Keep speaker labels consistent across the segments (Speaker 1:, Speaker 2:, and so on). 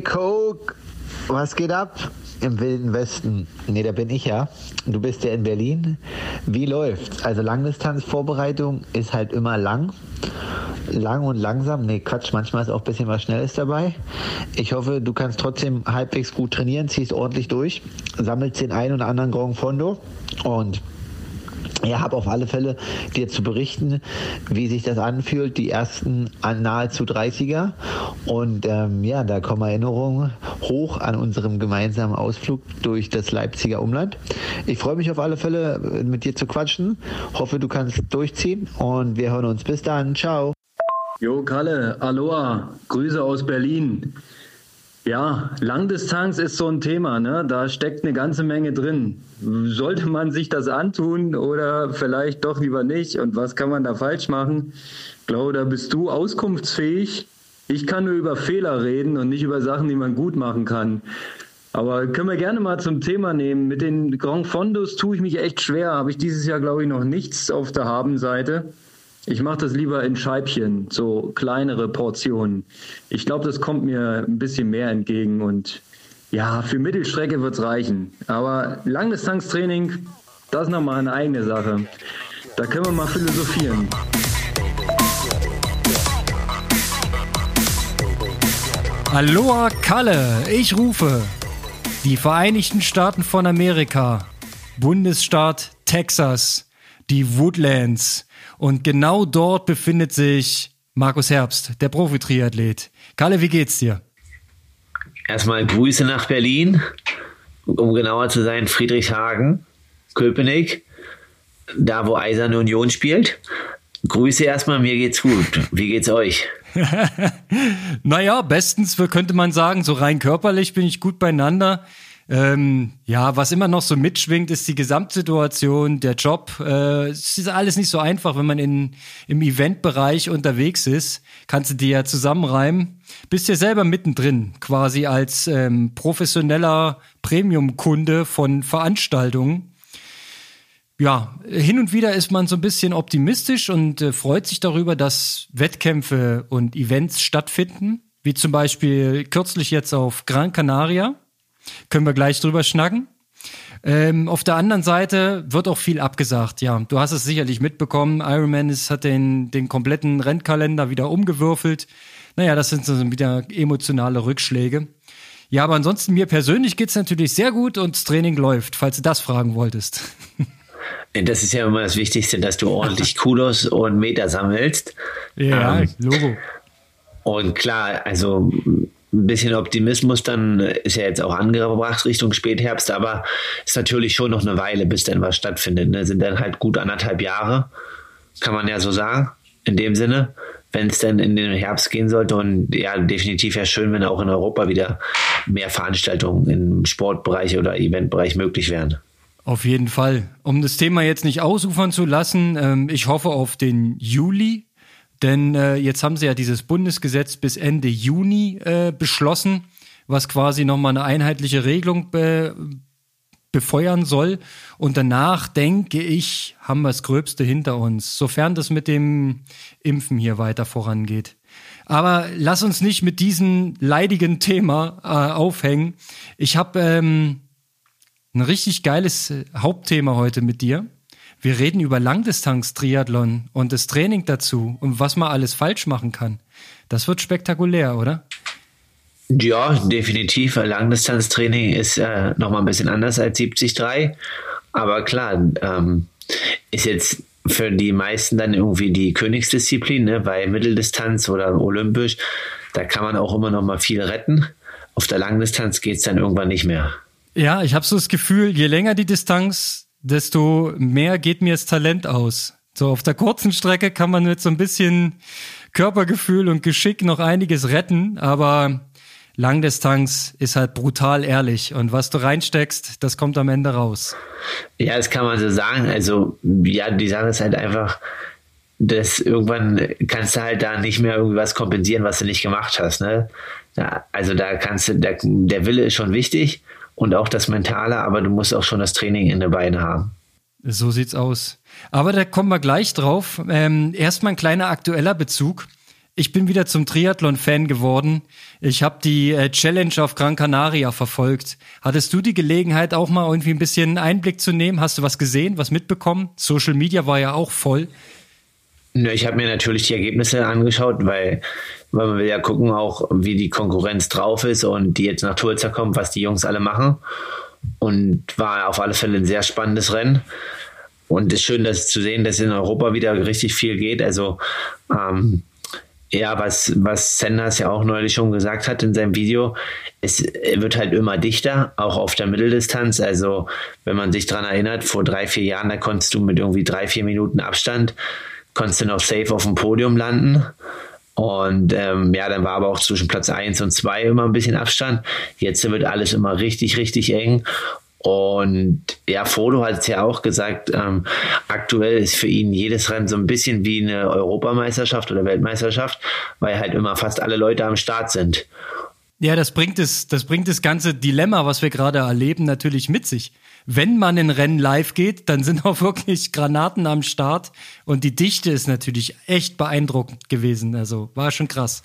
Speaker 1: Coke, was geht ab? Im Wilden Westen. Nee, da bin ich ja. Du bist ja in Berlin. Wie läuft's? Also Langdistanzvorbereitung ist halt immer lang. Lang und langsam. Nee, Quatsch, manchmal ist auch ein bisschen was Schnelles dabei. Ich hoffe, du kannst trotzdem halbwegs gut trainieren, ziehst ordentlich durch, sammelst den einen oder anderen Grand Fondo und ja, habe auf alle Fälle dir zu berichten, wie sich das anfühlt, die ersten nahezu 30er. Und ähm, ja, da kommen Erinnerungen hoch an unserem gemeinsamen Ausflug durch das Leipziger Umland. Ich freue mich auf alle Fälle, mit dir zu quatschen. Hoffe, du kannst durchziehen und wir hören uns. Bis dann. Ciao.
Speaker 2: Jo, Kalle, Aloha, Grüße aus Berlin. Ja, Langdistanz ist so ein Thema, ne? Da steckt eine ganze Menge drin. Sollte man sich das antun oder vielleicht doch lieber nicht? Und was kann man da falsch machen? Ich glaube, da bist du auskunftsfähig. Ich kann nur über Fehler reden und nicht über Sachen, die man gut machen kann. Aber können wir gerne mal zum Thema nehmen. Mit den Grand Fondos tue ich mich echt schwer. Habe ich dieses Jahr, glaube ich, noch nichts auf der Habenseite. Ich mache das lieber in Scheibchen, so kleinere Portionen. Ich glaube, das kommt mir ein bisschen mehr entgegen und ja, für Mittelstrecke wird es reichen. Aber Langdistanztraining, das ist nochmal eine eigene Sache. Da können wir mal philosophieren.
Speaker 3: Aloha Kalle, ich rufe die Vereinigten Staaten von Amerika, Bundesstaat Texas, die Woodlands, und genau dort befindet sich Markus Herbst, der Profi-Triathlet. Kalle, wie geht's dir?
Speaker 4: Erstmal Grüße nach Berlin, um genauer zu sein, Friedrichshagen, Köpenick, da wo Eiserne Union spielt. Grüße erstmal, mir geht's gut. Wie geht's euch?
Speaker 3: naja, bestens könnte man sagen, so rein körperlich bin ich gut beieinander. Ähm, ja, was immer noch so mitschwingt, ist die Gesamtsituation, der Job. Äh, es ist alles nicht so einfach, wenn man in, im Eventbereich unterwegs ist. Kannst du dir ja zusammenreimen. Bist ja selber mittendrin, quasi als ähm, professioneller Premium-Kunde von Veranstaltungen. Ja, hin und wieder ist man so ein bisschen optimistisch und äh, freut sich darüber, dass Wettkämpfe und Events stattfinden, wie zum Beispiel kürzlich jetzt auf Gran Canaria. Können wir gleich drüber schnacken. Ähm, auf der anderen Seite wird auch viel abgesagt. Ja, du hast es sicherlich mitbekommen. Ironman ist, hat den, den kompletten Rennkalender wieder umgewürfelt. Naja, das sind so wieder emotionale Rückschläge. Ja, aber ansonsten mir persönlich geht's natürlich sehr gut und das Training läuft, falls du das fragen wolltest.
Speaker 4: Das ist ja immer das Wichtigste, dass du ordentlich Kudos und Meter sammelst.
Speaker 3: Ja, ähm, Logo.
Speaker 4: Und klar, also ein bisschen Optimismus, dann ist ja jetzt auch angebracht Richtung Spätherbst, aber ist natürlich schon noch eine Weile, bis dann was stattfindet. Ne? Sind dann halt gut anderthalb Jahre, kann man ja so sagen, in dem Sinne, wenn es dann in den Herbst gehen sollte. Und ja, definitiv ja schön, wenn auch in Europa wieder mehr Veranstaltungen im Sportbereich oder Eventbereich möglich wären.
Speaker 3: Auf jeden Fall. Um das Thema jetzt nicht ausufern zu lassen, ähm, ich hoffe auf den Juli denn äh, jetzt haben sie ja dieses Bundesgesetz bis Ende Juni äh, beschlossen, was quasi nochmal eine einheitliche Regelung be befeuern soll. Und danach, denke ich, haben wir das Gröbste hinter uns, sofern das mit dem Impfen hier weiter vorangeht. Aber lass uns nicht mit diesem leidigen Thema äh, aufhängen. Ich habe ähm, ein richtig geiles Hauptthema heute mit dir. Wir reden über Langdistanz-Triathlon und das Training dazu und was man alles falsch machen kann. Das wird spektakulär, oder?
Speaker 4: Ja, definitiv. Langdistanztraining ist äh, nochmal ein bisschen anders als 70-3. Aber klar, ähm, ist jetzt für die meisten dann irgendwie die Königsdisziplin, ne? bei Mitteldistanz oder olympisch. Da kann man auch immer noch mal viel retten. Auf der Langdistanz geht es dann irgendwann nicht mehr.
Speaker 3: Ja, ich habe so das Gefühl, je länger die Distanz, desto mehr geht mir das Talent aus. So auf der kurzen Strecke kann man mit so ein bisschen Körpergefühl und Geschick noch einiges retten, aber Langdistanz ist halt brutal ehrlich und was du reinsteckst, das kommt am Ende raus.
Speaker 4: Ja, das kann man so sagen. Also, ja, die Sache ist halt einfach, dass irgendwann kannst du halt da nicht mehr irgendwas kompensieren, was du nicht gemacht hast. Ne? Ja, also da kannst du, der, der Wille ist schon wichtig und auch das Mentale, aber du musst auch schon das Training in den Beinen haben.
Speaker 3: So sieht's aus. Aber da kommen wir gleich drauf. Ähm, erstmal ein kleiner aktueller Bezug. ich bin wieder zum Triathlon-Fan geworden. Ich habe die äh, Challenge auf Gran Canaria verfolgt. Hattest du die Gelegenheit, auch mal irgendwie ein bisschen Einblick zu nehmen? Hast du was gesehen, was mitbekommen? Social Media war ja auch voll.
Speaker 4: Ich habe mir natürlich die Ergebnisse angeschaut, weil, weil man will ja gucken, auch wie die Konkurrenz drauf ist und die jetzt nach Tulsa kommt, was die Jungs alle machen. Und war auf alle Fälle ein sehr spannendes Rennen. Und es ist schön, das zu sehen, dass in Europa wieder richtig viel geht. Also ähm, ja, was, was Sanders ja auch neulich schon gesagt hat in seinem Video, es wird halt immer dichter, auch auf der Mitteldistanz. Also, wenn man sich daran erinnert, vor drei, vier Jahren, da konntest du mit irgendwie drei, vier Minuten Abstand, konntest du noch safe auf dem Podium landen. Und ähm, ja, dann war aber auch zwischen Platz 1 und 2 immer ein bisschen Abstand. Jetzt wird alles immer richtig, richtig eng. Und ja, Frodo hat es ja auch gesagt, ähm, aktuell ist für ihn jedes Rennen so ein bisschen wie eine Europameisterschaft oder Weltmeisterschaft, weil halt immer fast alle Leute am Start sind.
Speaker 3: Ja, das bringt es, das bringt das ganze Dilemma, was wir gerade erleben, natürlich mit sich. Wenn man in Rennen live geht, dann sind auch wirklich Granaten am Start und die Dichte ist natürlich echt beeindruckend gewesen. Also war schon krass.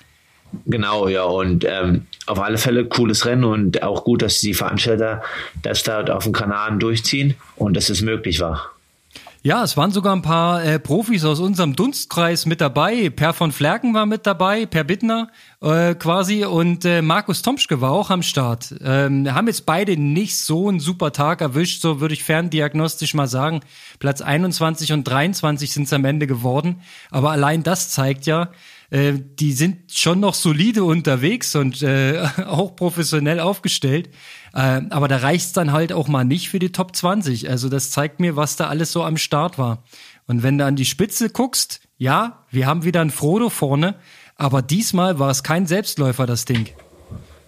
Speaker 4: Genau, ja, und ähm, auf alle Fälle cooles Rennen und auch gut, dass die Veranstalter das dort auf dem Kanal durchziehen und dass es möglich war.
Speaker 3: Ja, es waren sogar ein paar äh, Profis aus unserem Dunstkreis mit dabei. Per von Flerken war mit dabei, Per Bittner äh, quasi und äh, Markus Tomschke war auch am Start. Ähm, haben jetzt beide nicht so einen super Tag erwischt, so würde ich ferndiagnostisch mal sagen. Platz 21 und 23 sind es am Ende geworden. Aber allein das zeigt ja, äh, die sind schon noch solide unterwegs und äh, auch professionell aufgestellt. Äh, aber da reicht's dann halt auch mal nicht für die Top 20. Also das zeigt mir, was da alles so am Start war. Und wenn du an die Spitze guckst, ja, wir haben wieder ein Frodo vorne, aber diesmal war es kein Selbstläufer, das Ding.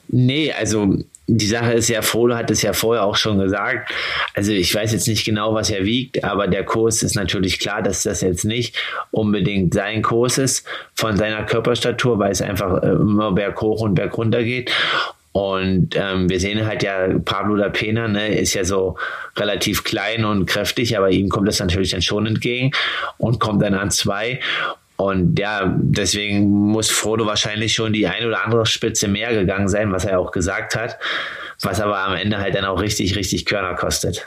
Speaker 4: Nee, also die Sache ist ja, Frodo hat es ja vorher auch schon gesagt. Also ich weiß jetzt nicht genau, was er wiegt, aber der Kurs ist natürlich klar, dass das jetzt nicht unbedingt sein Kurs ist von seiner Körperstatur, weil es einfach äh, immer berghoch und bergunter geht. Und ähm, wir sehen halt ja, Pablo da Pena ne, ist ja so relativ klein und kräftig, aber ihm kommt das natürlich dann schon entgegen und kommt dann an zwei. Und ja, deswegen muss Frodo wahrscheinlich schon die ein oder andere Spitze mehr gegangen sein, was er auch gesagt hat, was aber am Ende halt dann auch richtig, richtig Körner kostet.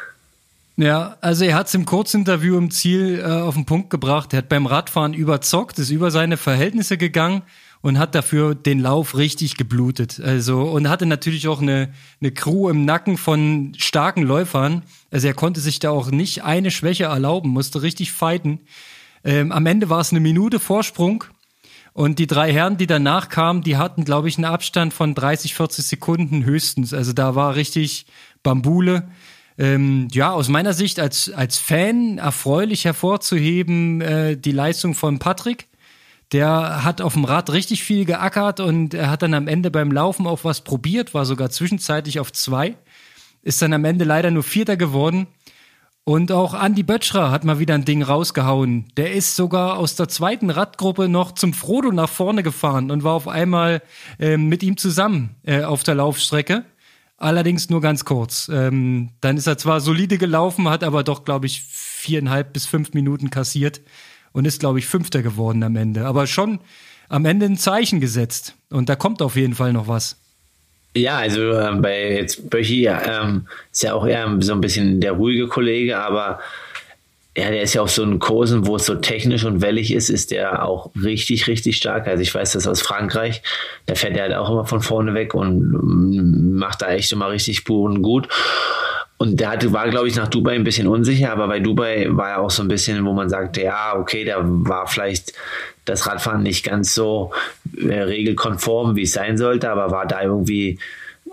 Speaker 3: Ja, also er hat es im Kurzinterview im Ziel äh, auf den Punkt gebracht. Er hat beim Radfahren überzockt, ist über seine Verhältnisse gegangen und hat dafür den Lauf richtig geblutet. Also und hatte natürlich auch eine, eine Crew im Nacken von starken Läufern. Also er konnte sich da auch nicht eine Schwäche erlauben, musste richtig fighten. Ähm, am Ende war es eine Minute Vorsprung. Und die drei Herren, die danach kamen, die hatten, glaube ich, einen Abstand von 30, 40 Sekunden höchstens. Also da war richtig Bambule. Ähm, ja, aus meiner Sicht als, als Fan erfreulich hervorzuheben äh, die Leistung von Patrick. Der hat auf dem Rad richtig viel geackert und er hat dann am Ende beim Laufen auch was probiert, war sogar zwischenzeitlich auf zwei. Ist dann am Ende leider nur Vierter geworden. Und auch Andy Böttcher hat mal wieder ein Ding rausgehauen. Der ist sogar aus der zweiten Radgruppe noch zum Frodo nach vorne gefahren und war auf einmal äh, mit ihm zusammen äh, auf der Laufstrecke. Allerdings nur ganz kurz. Ähm, dann ist er zwar solide gelaufen, hat aber doch, glaube ich, viereinhalb bis fünf Minuten kassiert und ist, glaube ich, Fünfter geworden am Ende. Aber schon am Ende ein Zeichen gesetzt. Und da kommt auf jeden Fall noch was.
Speaker 4: Ja, also äh, bei jetzt Böchi ähm, ist ja auch eher so ein bisschen der ruhige Kollege, aber ja, der ist ja auf so einen Kursen, wo es so technisch und wellig ist, ist der auch richtig, richtig stark. Also ich weiß das aus Frankreich, da fährt er halt auch immer von vorne weg und mm, macht da echt immer richtig Spuren gut. Und der hatte, war, glaube ich, nach Dubai ein bisschen unsicher, aber bei Dubai war er auch so ein bisschen, wo man sagte, ja, okay, da war vielleicht das Radfahren nicht ganz so regelkonform, wie es sein sollte, aber war da irgendwie,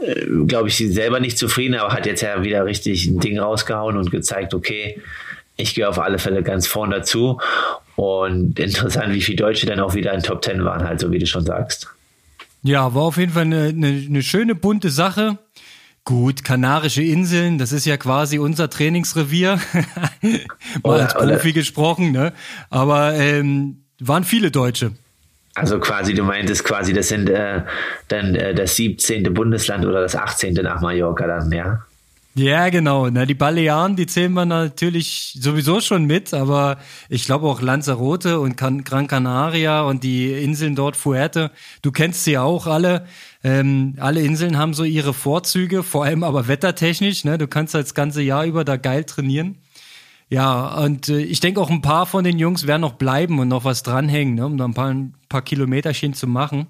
Speaker 4: äh, glaube ich, selber nicht zufrieden, aber hat jetzt ja wieder richtig ein Ding rausgehauen und gezeigt, okay, ich gehe auf alle Fälle ganz vorn dazu. Und interessant, wie viele Deutsche dann auch wieder in Top Ten waren, halt so wie du schon sagst.
Speaker 3: Ja, war auf jeden Fall eine, eine, eine schöne bunte Sache. Gut, Kanarische Inseln, das ist ja quasi unser Trainingsrevier. Mal als Profi gesprochen, ne? Aber ähm, waren viele Deutsche.
Speaker 4: Also quasi, du meintest quasi, das sind äh, dann äh, das 17. Bundesland oder das 18. nach Mallorca dann, ja?
Speaker 3: Ja, genau. Na, die Balearen, die zählen wir natürlich sowieso schon mit, aber ich glaube auch Lanzarote und Gran Canaria und die Inseln dort, Fuerte, du kennst sie auch alle. Ähm, alle Inseln haben so ihre Vorzüge, vor allem aber wettertechnisch. Ne? Du kannst das ganze Jahr über da geil trainieren. Ja, und äh, ich denke auch ein paar von den Jungs werden noch bleiben und noch was dranhängen, ne? um da ein paar, ein paar Kilometerchen zu machen.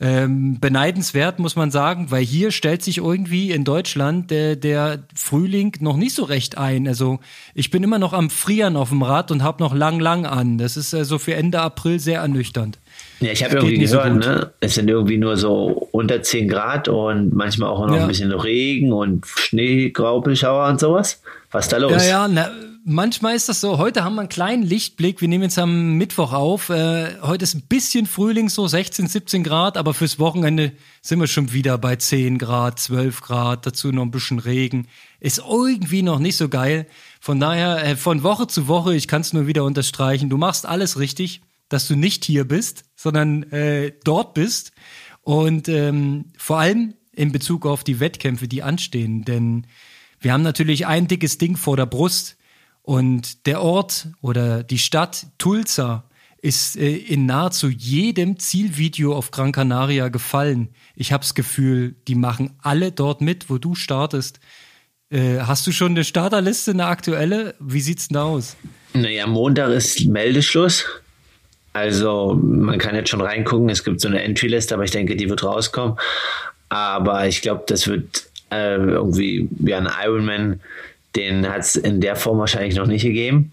Speaker 3: Ähm, beneidenswert, muss man sagen, weil hier stellt sich irgendwie in Deutschland der, der Frühling noch nicht so recht ein. Also ich bin immer noch am Frieren auf dem Rad und habe noch lang, lang an. Das ist also für Ende April sehr ernüchternd.
Speaker 4: Ja, ich habe irgendwie gehört, so ne? es sind irgendwie nur so unter 10 Grad und manchmal auch noch ja. ein bisschen Regen und Schneegraupelschauer und sowas. Was ist da los?
Speaker 3: Ja, ja, na, manchmal ist das so. Heute haben wir einen kleinen Lichtblick. Wir nehmen jetzt am Mittwoch auf. Äh, heute ist ein bisschen Frühling, so 16, 17 Grad, aber fürs Wochenende sind wir schon wieder bei 10 Grad, 12 Grad, dazu noch ein bisschen Regen. Ist irgendwie noch nicht so geil. Von daher, äh, von Woche zu Woche, ich kann es nur wieder unterstreichen, du machst alles richtig, dass du nicht hier bist, sondern äh, dort bist. Und ähm, vor allem in Bezug auf die Wettkämpfe, die anstehen. Denn wir haben natürlich ein dickes Ding vor der Brust und der Ort oder die Stadt Tulsa ist äh, in nahezu jedem Zielvideo auf Gran Canaria gefallen. Ich habe das Gefühl, die machen alle dort mit, wo du startest. Äh, hast du schon eine Starterliste, eine aktuelle? Wie sieht's denn da aus?
Speaker 4: Naja, Montag ist Meldeschluss. Also man kann jetzt schon reingucken. Es gibt so eine Entry-Liste, aber ich denke, die wird rauskommen. Aber ich glaube, das wird äh, irgendwie wie ein Ironman, den hat es in der Form wahrscheinlich noch nicht gegeben.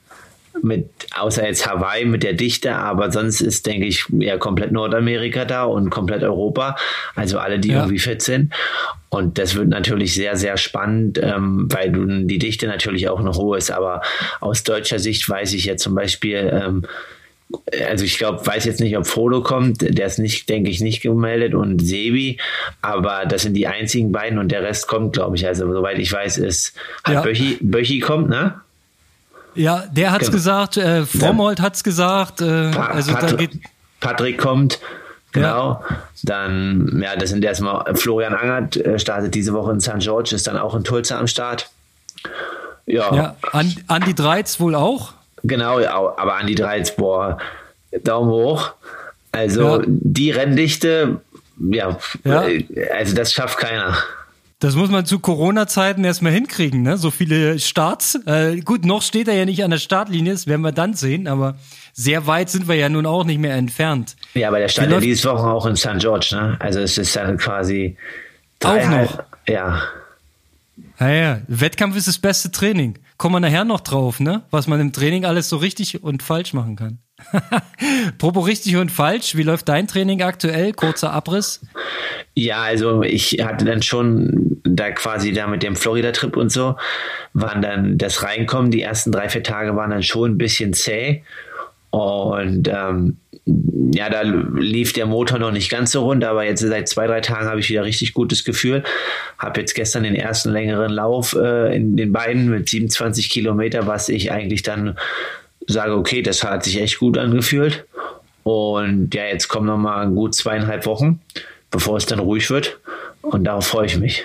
Speaker 4: Mit, außer jetzt Hawaii mit der Dichte, aber sonst ist, denke ich, ja komplett Nordamerika da und komplett Europa. Also alle, die ja. irgendwie fit sind. Und das wird natürlich sehr, sehr spannend, ähm, weil die Dichte natürlich auch noch hoch ist. Aber aus deutscher Sicht weiß ich ja zum Beispiel, ähm, also ich glaube, weiß jetzt nicht, ob Frodo kommt, der ist nicht, denke ich, nicht gemeldet und Sebi, aber das sind die einzigen beiden und der Rest kommt, glaube ich. Also soweit ich weiß, ist halt ja. Böchi, Böchi kommt, ne?
Speaker 3: Ja, der hat's genau. gesagt, äh, Frommold hat's gesagt, äh,
Speaker 4: pa also Pat da geht Patrick kommt, genau. Ja. Dann, ja, das sind erstmal Florian Angert äh, startet diese Woche in St. George, ist dann auch in Tulsa am Start.
Speaker 3: Ja. ja Andi Dreiz wohl auch?
Speaker 4: Genau, aber an die 3 boah, Daumen hoch. Also ja. die Renndichte, ja, ja, also das schafft keiner.
Speaker 3: Das muss man zu Corona-Zeiten erstmal hinkriegen, ne? So viele Starts. Äh, gut, noch steht er ja nicht an der Startlinie, das werden wir dann sehen, aber sehr weit sind wir ja nun auch nicht mehr entfernt.
Speaker 4: Ja, aber der stand ja diese Woche auch in St. George, ne? Also es ist dann quasi
Speaker 3: auch noch.
Speaker 4: Ja.
Speaker 3: Ja, ja. Wettkampf ist das beste Training. Kommen wir nachher noch drauf, ne? Was man im Training alles so richtig und falsch machen kann. Propo richtig und falsch. Wie läuft dein Training aktuell? Kurzer Abriss.
Speaker 4: Ja, also ich hatte dann schon da quasi da mit dem Florida-Trip und so, waren dann das Reinkommen, die ersten drei, vier Tage waren dann schon ein bisschen zäh. Und ähm, ja, da lief der Motor noch nicht ganz so rund, aber jetzt seit zwei, drei Tagen habe ich wieder richtig gutes Gefühl. Habe jetzt gestern den ersten längeren Lauf äh, in den beiden mit 27 Kilometer, was ich eigentlich dann sage, okay, das hat sich echt gut angefühlt. Und ja, jetzt kommen noch mal gut zweieinhalb Wochen, bevor es dann ruhig wird. Und darauf freue ich mich.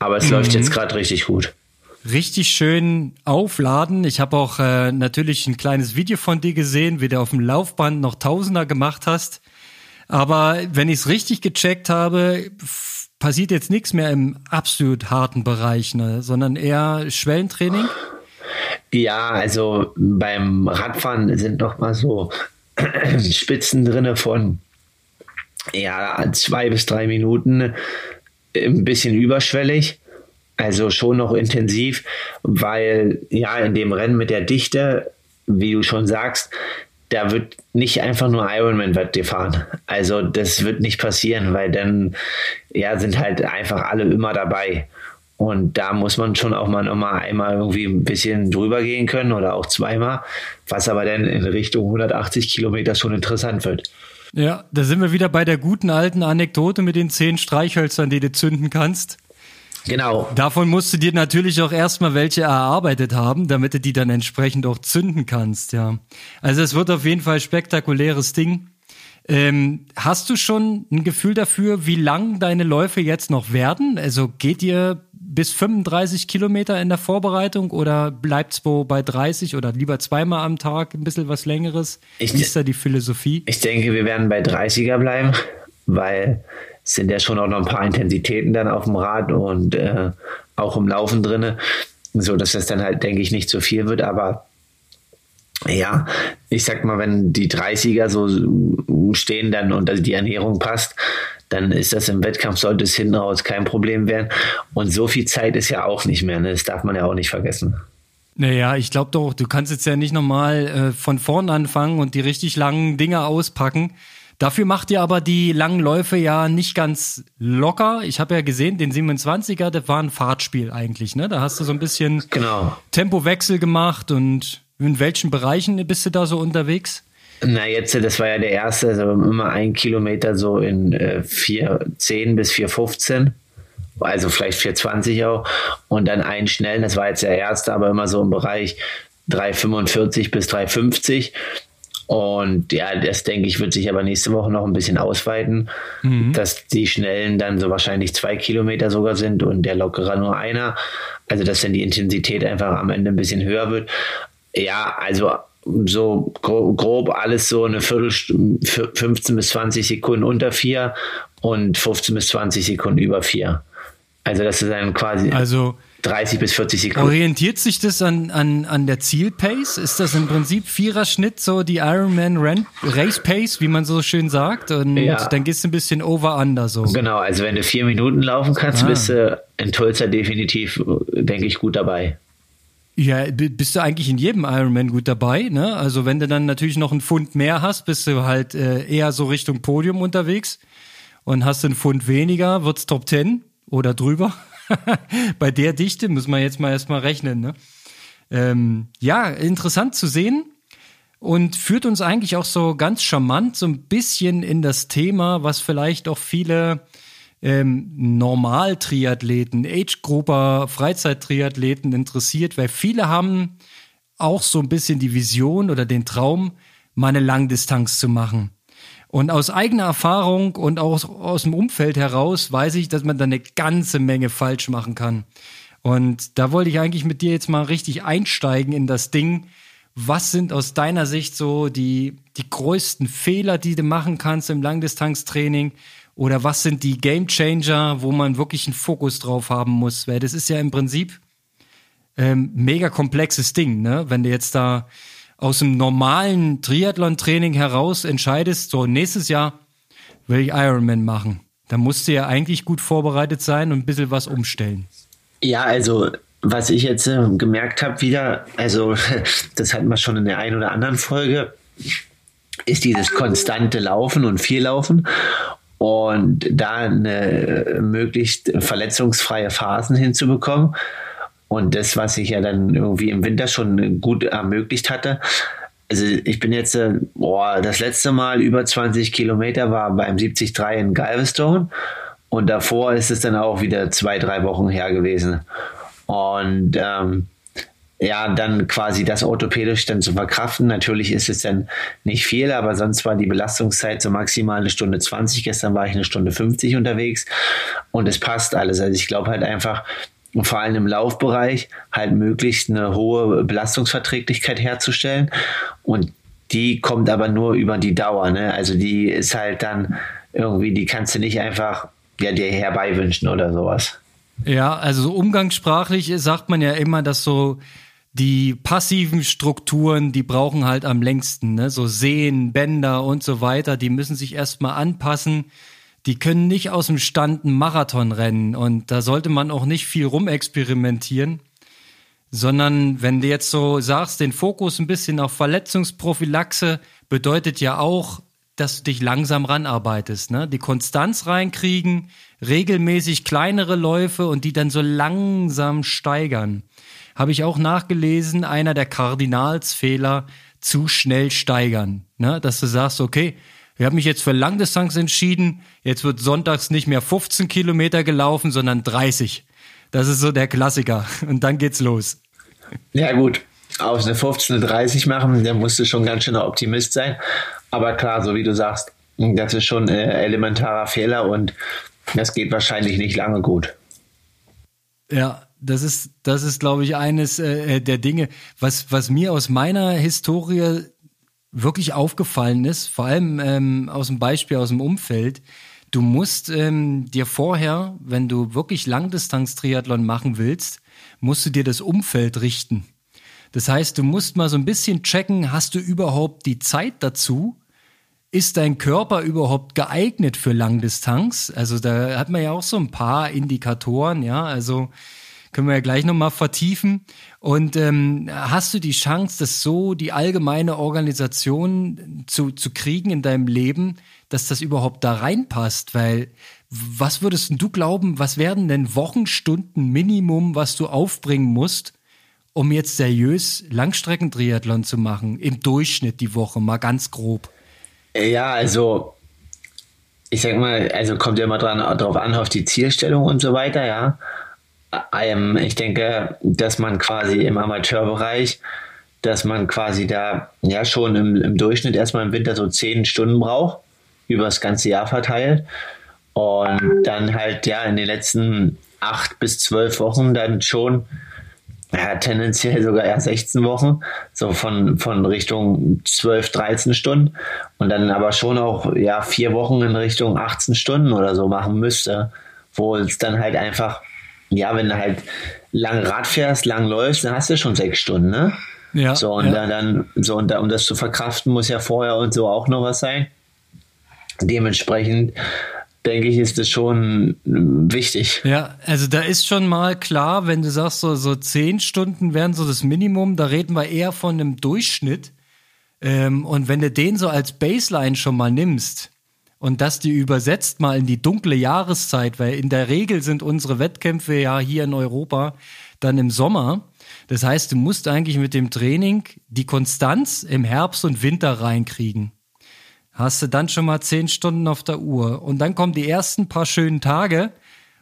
Speaker 4: Aber es mhm. läuft jetzt gerade richtig gut
Speaker 3: richtig schön aufladen. Ich habe auch äh, natürlich ein kleines Video von dir gesehen, wie du auf dem Laufband noch Tausender gemacht hast. Aber wenn ich es richtig gecheckt habe, passiert jetzt nichts mehr im absolut harten Bereich, ne? sondern eher Schwellentraining.
Speaker 4: Ja, also beim Radfahren sind noch mal so Spitzen drinne von ja zwei bis drei Minuten, ein bisschen überschwellig. Also schon noch intensiv, weil ja in dem Rennen mit der Dichte, wie du schon sagst, da wird nicht einfach nur Ironman wird gefahren. Also das wird nicht passieren, weil dann ja sind halt einfach alle immer dabei. Und da muss man schon auch mal nochmal einmal irgendwie ein bisschen drüber gehen können oder auch zweimal, was aber dann in Richtung 180 Kilometer schon interessant wird.
Speaker 3: Ja, da sind wir wieder bei der guten alten Anekdote mit den zehn Streichhölzern, die du zünden kannst.
Speaker 4: Genau.
Speaker 3: Davon musst du dir natürlich auch erstmal welche erarbeitet haben, damit du die dann entsprechend auch zünden kannst, ja. Also es wird auf jeden Fall spektakuläres Ding. Ähm, hast du schon ein Gefühl dafür, wie lang deine Läufe jetzt noch werden? Also geht ihr bis 35 Kilometer in der Vorbereitung oder bleibt es wo bei 30 oder lieber zweimal am Tag ein bisschen was längeres? Ich, Wie ist da die Philosophie?
Speaker 4: Ich denke, wir werden bei 30er bleiben, weil sind ja schon auch noch ein paar Intensitäten dann auf dem Rad und äh, auch im Laufen drinne, so dass das dann halt, denke ich, nicht so viel wird, aber ja, ich sag mal, wenn die 30er so stehen dann und die Ernährung passt, dann ist das im Wettkampf, sollte es hinten raus kein Problem werden. Und so viel Zeit ist ja auch nicht mehr, ne? das darf man ja auch nicht vergessen.
Speaker 3: Naja, ich glaube doch, du kannst jetzt ja nicht nochmal äh, von vorn anfangen und die richtig langen Dinge auspacken. Dafür macht ihr aber die langen Läufe ja nicht ganz locker. Ich habe ja gesehen, den 27er, das war ein Fahrtspiel eigentlich, ne? Da hast du so ein bisschen
Speaker 4: genau.
Speaker 3: Tempowechsel gemacht und in welchen Bereichen bist du da so unterwegs?
Speaker 4: Na, jetzt, das war ja der erste, also immer ein Kilometer so in äh, 4,10 bis 4,15. Also vielleicht 4,20 auch. Und dann einen schnellen, das war jetzt der erste, aber immer so im Bereich 3,45 bis 3,50. Und ja, das denke ich, wird sich aber nächste Woche noch ein bisschen ausweiten, mhm. dass die Schnellen dann so wahrscheinlich zwei Kilometer sogar sind und der lockerer nur einer. Also, dass dann die Intensität einfach am Ende ein bisschen höher wird. Ja, also so grob alles so eine Viertelstunde, 15 bis 20 Sekunden unter vier und 15 bis 20 Sekunden über vier. Also das ist dann quasi
Speaker 3: also
Speaker 4: 30 bis 40 Sekunden.
Speaker 3: Orientiert sich das an, an, an der Zielpace? Ist das im Prinzip Viererschnitt so die Ironman Race Pace, wie man so schön sagt? Und ja. dann gehst du ein bisschen over-under so.
Speaker 4: Genau, also wenn du vier Minuten laufen kannst, ah. bist du in Tulsa definitiv, denke ich, gut dabei.
Speaker 3: Ja, bist du eigentlich in jedem Ironman gut dabei, ne? Also wenn du dann natürlich noch einen Pfund mehr hast, bist du halt äh, eher so Richtung Podium unterwegs und hast einen Pfund weniger, wird's Top 10 oder drüber. Bei der Dichte muss man jetzt mal erstmal rechnen, ne? Ähm, ja, interessant zu sehen und führt uns eigentlich auch so ganz charmant so ein bisschen in das Thema, was vielleicht auch viele ähm, Normal-Triathleten, Age-Grupper, Freizeit-Triathleten interessiert, weil viele haben auch so ein bisschen die Vision oder den Traum, mal eine Langdistanz zu machen. Und aus eigener Erfahrung und auch aus dem Umfeld heraus weiß ich, dass man da eine ganze Menge falsch machen kann. Und da wollte ich eigentlich mit dir jetzt mal richtig einsteigen in das Ding. Was sind aus deiner Sicht so die, die größten Fehler, die du machen kannst im Langdistanztraining? Oder was sind die Game Changer, wo man wirklich einen Fokus drauf haben muss? Weil das ist ja im Prinzip ähm, mega komplexes Ding, ne? Wenn du jetzt da aus dem normalen Triathlon-Training heraus entscheidest, so nächstes Jahr will ich Ironman machen, dann musst du ja eigentlich gut vorbereitet sein und ein bisschen was umstellen.
Speaker 4: Ja, also was ich jetzt äh, gemerkt habe wieder, also das hatten wir schon in der einen oder anderen Folge, ist dieses konstante Laufen und viel Laufen und da eine möglichst verletzungsfreie Phasen hinzubekommen. Und das, was ich ja dann irgendwie im Winter schon gut ermöglicht hatte. Also ich bin jetzt, äh, boah, das letzte Mal über 20 Kilometer war beim 73 in Galveston und davor ist es dann auch wieder zwei, drei Wochen her gewesen. Und ähm, ja, dann quasi das orthopädisch dann zu verkraften. Natürlich ist es dann nicht viel, aber sonst war die Belastungszeit so maximal eine Stunde 20. Gestern war ich eine Stunde 50 unterwegs und es passt alles. Also ich glaube halt einfach, vor allem im Laufbereich, halt möglichst eine hohe Belastungsverträglichkeit herzustellen. Und die kommt aber nur über die Dauer. Ne? Also die ist halt dann irgendwie, die kannst du nicht einfach ja, dir herbeiwünschen oder sowas.
Speaker 3: Ja, also so umgangssprachlich sagt man ja immer, dass so die passiven Strukturen, die brauchen halt am längsten, ne? so Sehnen, Bänder und so weiter, die müssen sich erstmal anpassen. Die können nicht aus dem Stand einen Marathon rennen und da sollte man auch nicht viel rumexperimentieren, sondern wenn du jetzt so sagst, den Fokus ein bisschen auf Verletzungsprophylaxe bedeutet ja auch, dass du dich langsam ranarbeitest, ne? Die Konstanz reinkriegen, regelmäßig kleinere Läufe und die dann so langsam steigern habe ich auch nachgelesen, einer der Kardinalsfehler, zu schnell steigern. Ne? Dass du sagst, okay, ich habe mich jetzt für Langdistanz entschieden, jetzt wird sonntags nicht mehr 15 Kilometer gelaufen, sondern 30. Das ist so der Klassiker. Und dann geht's los.
Speaker 4: Ja, gut. Aus eine 15 30 machen, der musste schon ganz schöner Optimist sein. Aber klar, so wie du sagst, das ist schon ein elementarer Fehler und das geht wahrscheinlich nicht lange gut.
Speaker 3: Ja, das ist, das ist, glaube ich, eines äh, der Dinge, was, was mir aus meiner Historie wirklich aufgefallen ist, vor allem ähm, aus dem Beispiel aus dem Umfeld. Du musst ähm, dir vorher, wenn du wirklich Langdistanz-Triathlon machen willst, musst du dir das Umfeld richten. Das heißt, du musst mal so ein bisschen checken, hast du überhaupt die Zeit dazu? Ist dein Körper überhaupt geeignet für Langdistanz? Also da hat man ja auch so ein paar Indikatoren, ja. Also können wir ja gleich nochmal vertiefen. Und ähm, hast du die Chance, das so die allgemeine Organisation zu, zu kriegen in deinem Leben, dass das überhaupt da reinpasst? Weil was würdest du glauben, was werden denn Wochenstunden Minimum, was du aufbringen musst, um jetzt seriös Langstreckentriathlon zu machen, im Durchschnitt die Woche, mal ganz grob?
Speaker 4: Ja, also ich sag mal, also kommt ja immer dran, darauf an, auf die Zielstellung und so weiter, ja. Ähm, ich denke, dass man quasi im Amateurbereich, dass man quasi da ja schon im, im Durchschnitt erstmal im Winter so zehn Stunden braucht, über das ganze Jahr verteilt. Und dann halt ja in den letzten acht bis zwölf Wochen dann schon ja, tendenziell sogar eher 16 Wochen, so von, von Richtung 12, 13 Stunden und dann aber schon auch ja vier Wochen in Richtung 18 Stunden oder so machen müsste, wo es dann halt einfach, ja, wenn du halt lang Rad fährst, lang läufst, dann hast du schon sechs Stunden, ne? Ja. So, und ja. dann, so, und da, um das zu verkraften, muss ja vorher und so auch noch was sein. Dementsprechend denke ich, ist das schon wichtig.
Speaker 3: Ja, also da ist schon mal klar, wenn du sagst, so, so zehn Stunden wären so das Minimum, da reden wir eher von einem Durchschnitt. Ähm, und wenn du den so als Baseline schon mal nimmst und das die übersetzt mal in die dunkle Jahreszeit, weil in der Regel sind unsere Wettkämpfe ja hier in Europa dann im Sommer. Das heißt, du musst eigentlich mit dem Training die Konstanz im Herbst und Winter reinkriegen hast du dann schon mal zehn Stunden auf der Uhr. Und dann kommen die ersten paar schönen Tage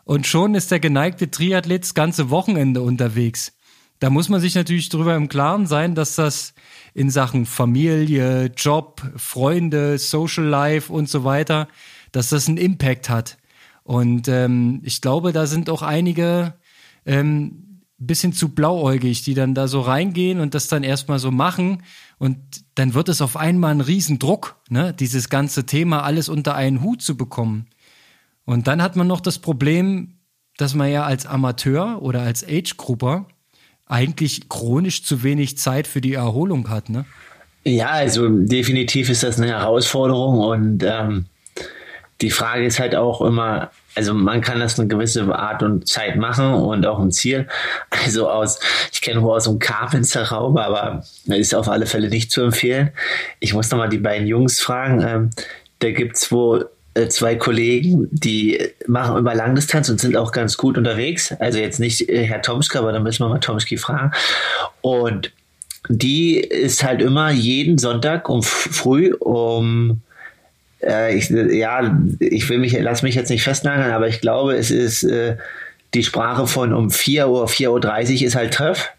Speaker 3: und schon ist der geneigte Triathlet das ganze Wochenende unterwegs. Da muss man sich natürlich darüber im Klaren sein, dass das in Sachen Familie, Job, Freunde, Social Life und so weiter, dass das einen Impact hat. Und ähm, ich glaube, da sind auch einige ähm, bisschen zu blauäugig, die dann da so reingehen und das dann erstmal so machen und dann wird es auf einmal ein Riesendruck, ne, dieses ganze Thema alles unter einen Hut zu bekommen. Und dann hat man noch das Problem, dass man ja als Amateur oder als Age-Grupper eigentlich chronisch zu wenig Zeit für die Erholung hat, ne?
Speaker 4: Ja, also definitiv ist das eine Herausforderung und ähm, die Frage ist halt auch immer, also man kann das eine gewisse Art und Zeit machen und auch ein Ziel. Also aus, ich kenne nur aus dem Carpenter Raum, aber ist auf alle Fälle nicht zu empfehlen. Ich muss nochmal die beiden Jungs fragen. Ähm, da gibt's wohl zwei Kollegen, die machen über Langdistanz und sind auch ganz gut unterwegs. Also jetzt nicht äh, Herr Tomski, aber da müssen wir mal Tomski fragen. Und die ist halt immer jeden Sonntag um früh um äh, ich, ja, ich will mich, lass mich jetzt nicht festnageln, aber ich glaube, es ist äh, die Sprache von um 4 Uhr, 4.30 Uhr ist halt Treff.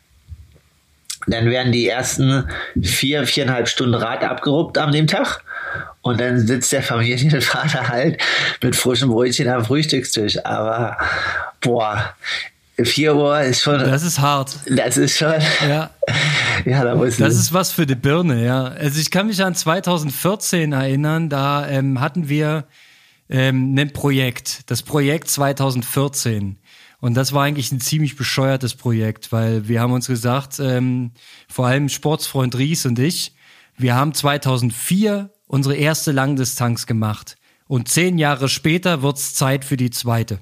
Speaker 4: Dann werden die ersten vier, viereinhalb Stunden Rad abgeruppt an dem Tag. Und dann sitzt der Familienvater halt mit frischem Brötchen am Frühstückstisch. Aber boah, 4 Uhr ist schon.
Speaker 3: Das ist hart.
Speaker 4: Das ist schon.
Speaker 3: Ja. ja, da muss Das ist was für die Birne, ja. Also ich kann mich an 2014 erinnern, da ähm, hatten wir ähm, ein Projekt, das Projekt 2014. Und das war eigentlich ein ziemlich bescheuertes Projekt, weil wir haben uns gesagt, ähm, vor allem Sportsfreund Ries und ich, wir haben 2004 unsere erste Langdistanz gemacht. Und zehn Jahre später wird's Zeit für die zweite.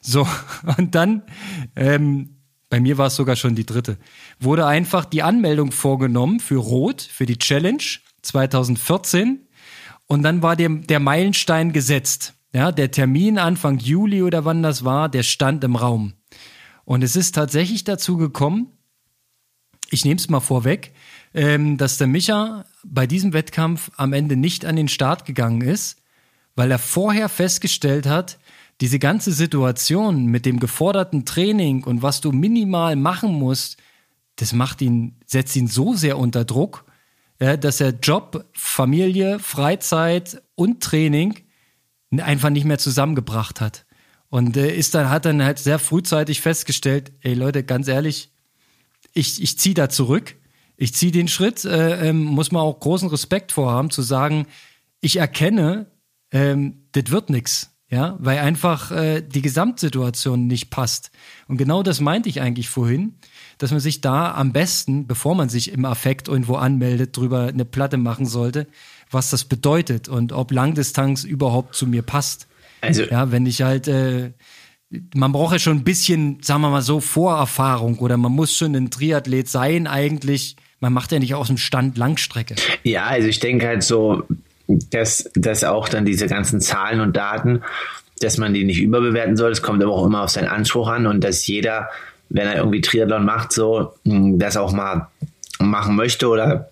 Speaker 3: So, und dann, ähm, bei mir war es sogar schon die dritte, wurde einfach die Anmeldung vorgenommen für Rot, für die Challenge 2014. Und dann war der, der Meilenstein gesetzt. Ja, der Termin Anfang Juli oder wann das war, der stand im Raum. Und es ist tatsächlich dazu gekommen, ich nehme es mal vorweg, ähm, dass der Micha bei diesem Wettkampf am Ende nicht an den Start gegangen ist, weil er vorher festgestellt hat, diese ganze Situation mit dem geforderten Training und was du minimal machen musst, das macht ihn, setzt ihn so sehr unter Druck, ja, dass er Job, Familie, Freizeit und Training einfach nicht mehr zusammengebracht hat. Und äh, ist dann, hat dann halt sehr frühzeitig festgestellt, ey Leute, ganz ehrlich, ich, ich ziehe da zurück. Ich ziehe den Schritt, äh, ähm, muss man auch großen Respekt vorhaben, zu sagen, ich erkenne, ähm, das wird nichts. Ja, weil einfach äh, die Gesamtsituation nicht passt. Und genau das meinte ich eigentlich vorhin, dass man sich da am besten, bevor man sich im Affekt irgendwo anmeldet, drüber eine Platte machen sollte, was das bedeutet und ob Langdistanz überhaupt zu mir passt. Also, ja, wenn ich halt, äh, man braucht ja schon ein bisschen, sagen wir mal so, Vorerfahrung oder man muss schon ein Triathlet sein eigentlich. Man macht ja nicht aus dem Stand Langstrecke.
Speaker 4: Ja, also ich denke halt so, dass, dass auch dann diese ganzen Zahlen und Daten, dass man die nicht überbewerten soll. Es kommt aber auch immer auf seinen Anspruch an und dass jeder, wenn er irgendwie Triathlon macht, so das auch mal machen möchte oder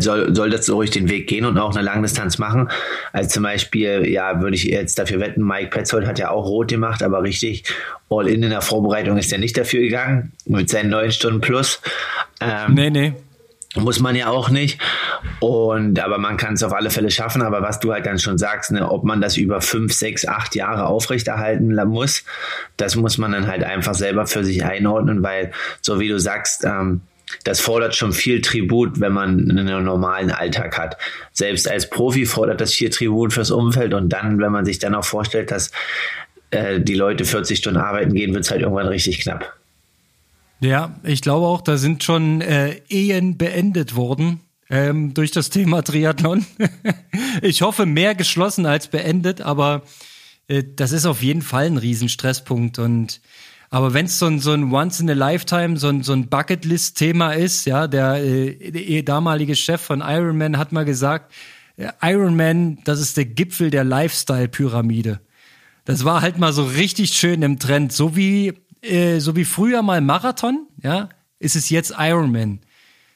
Speaker 4: soll, soll das so ruhig den Weg gehen und auch eine Langdistanz machen. Also zum Beispiel, ja, würde ich jetzt dafür wetten, Mike Petzold hat ja auch rot gemacht, aber richtig all in in der Vorbereitung ist er nicht dafür gegangen, mit seinen neun Stunden plus.
Speaker 3: Ähm, nee, nee.
Speaker 4: Muss man ja auch nicht. Und aber man kann es auf alle Fälle schaffen. Aber was du halt dann schon sagst, ne, ob man das über fünf, sechs, acht Jahre aufrechterhalten muss, das muss man dann halt einfach selber für sich einordnen, weil so wie du sagst, ähm, das fordert schon viel Tribut, wenn man einen normalen Alltag hat. Selbst als Profi fordert das viel Tribut fürs Umfeld und dann, wenn man sich dann auch vorstellt, dass äh, die Leute 40 Stunden arbeiten gehen, wird es halt irgendwann richtig knapp.
Speaker 3: Ja, ich glaube auch, da sind schon äh, Ehen beendet worden ähm, durch das Thema Triathlon. ich hoffe, mehr geschlossen als beendet, aber äh, das ist auf jeden Fall ein Riesenstresspunkt. Und aber wenn es so ein, so ein Once in a Lifetime, so ein, so ein Bucketlist-Thema ist, ja, der, äh, der damalige Chef von Ironman hat mal gesagt, äh, Ironman, das ist der Gipfel der Lifestyle-Pyramide. Das war halt mal so richtig schön im Trend, so wie äh, so wie früher mal Marathon, ja, ist es jetzt Ironman.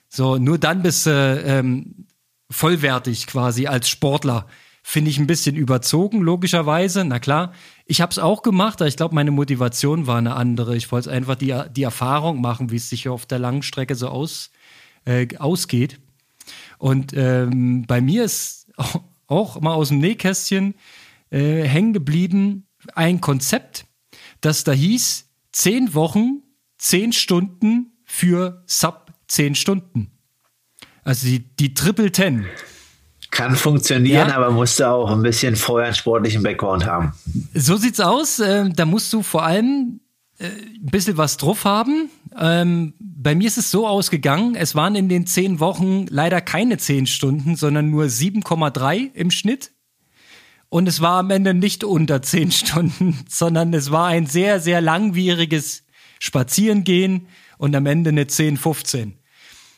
Speaker 3: So, nur dann bist du ähm, vollwertig quasi als Sportler. Finde ich ein bisschen überzogen, logischerweise. Na klar, ich habe es auch gemacht, aber ich glaube, meine Motivation war eine andere. Ich wollte einfach die, die Erfahrung machen, wie es sich auf der langen Strecke so aus, äh, ausgeht. Und ähm, bei mir ist auch, auch mal aus dem Nähkästchen äh, hängen geblieben ein Konzept, das da hieß, zehn Wochen, zehn Stunden für Sub zehn Stunden. Also die, die Triple Ten.
Speaker 4: Kann funktionieren, ja. aber musst du auch ein bisschen vorher einen sportlichen Background haben.
Speaker 3: So sieht's aus. Ähm, da musst du vor allem äh, ein bisschen was drauf haben. Ähm, bei mir ist es so ausgegangen, es waren in den zehn Wochen leider keine zehn Stunden, sondern nur 7,3 im Schnitt. Und es war am Ende nicht unter zehn Stunden, sondern es war ein sehr, sehr langwieriges Spazierengehen und am Ende eine 10, 15.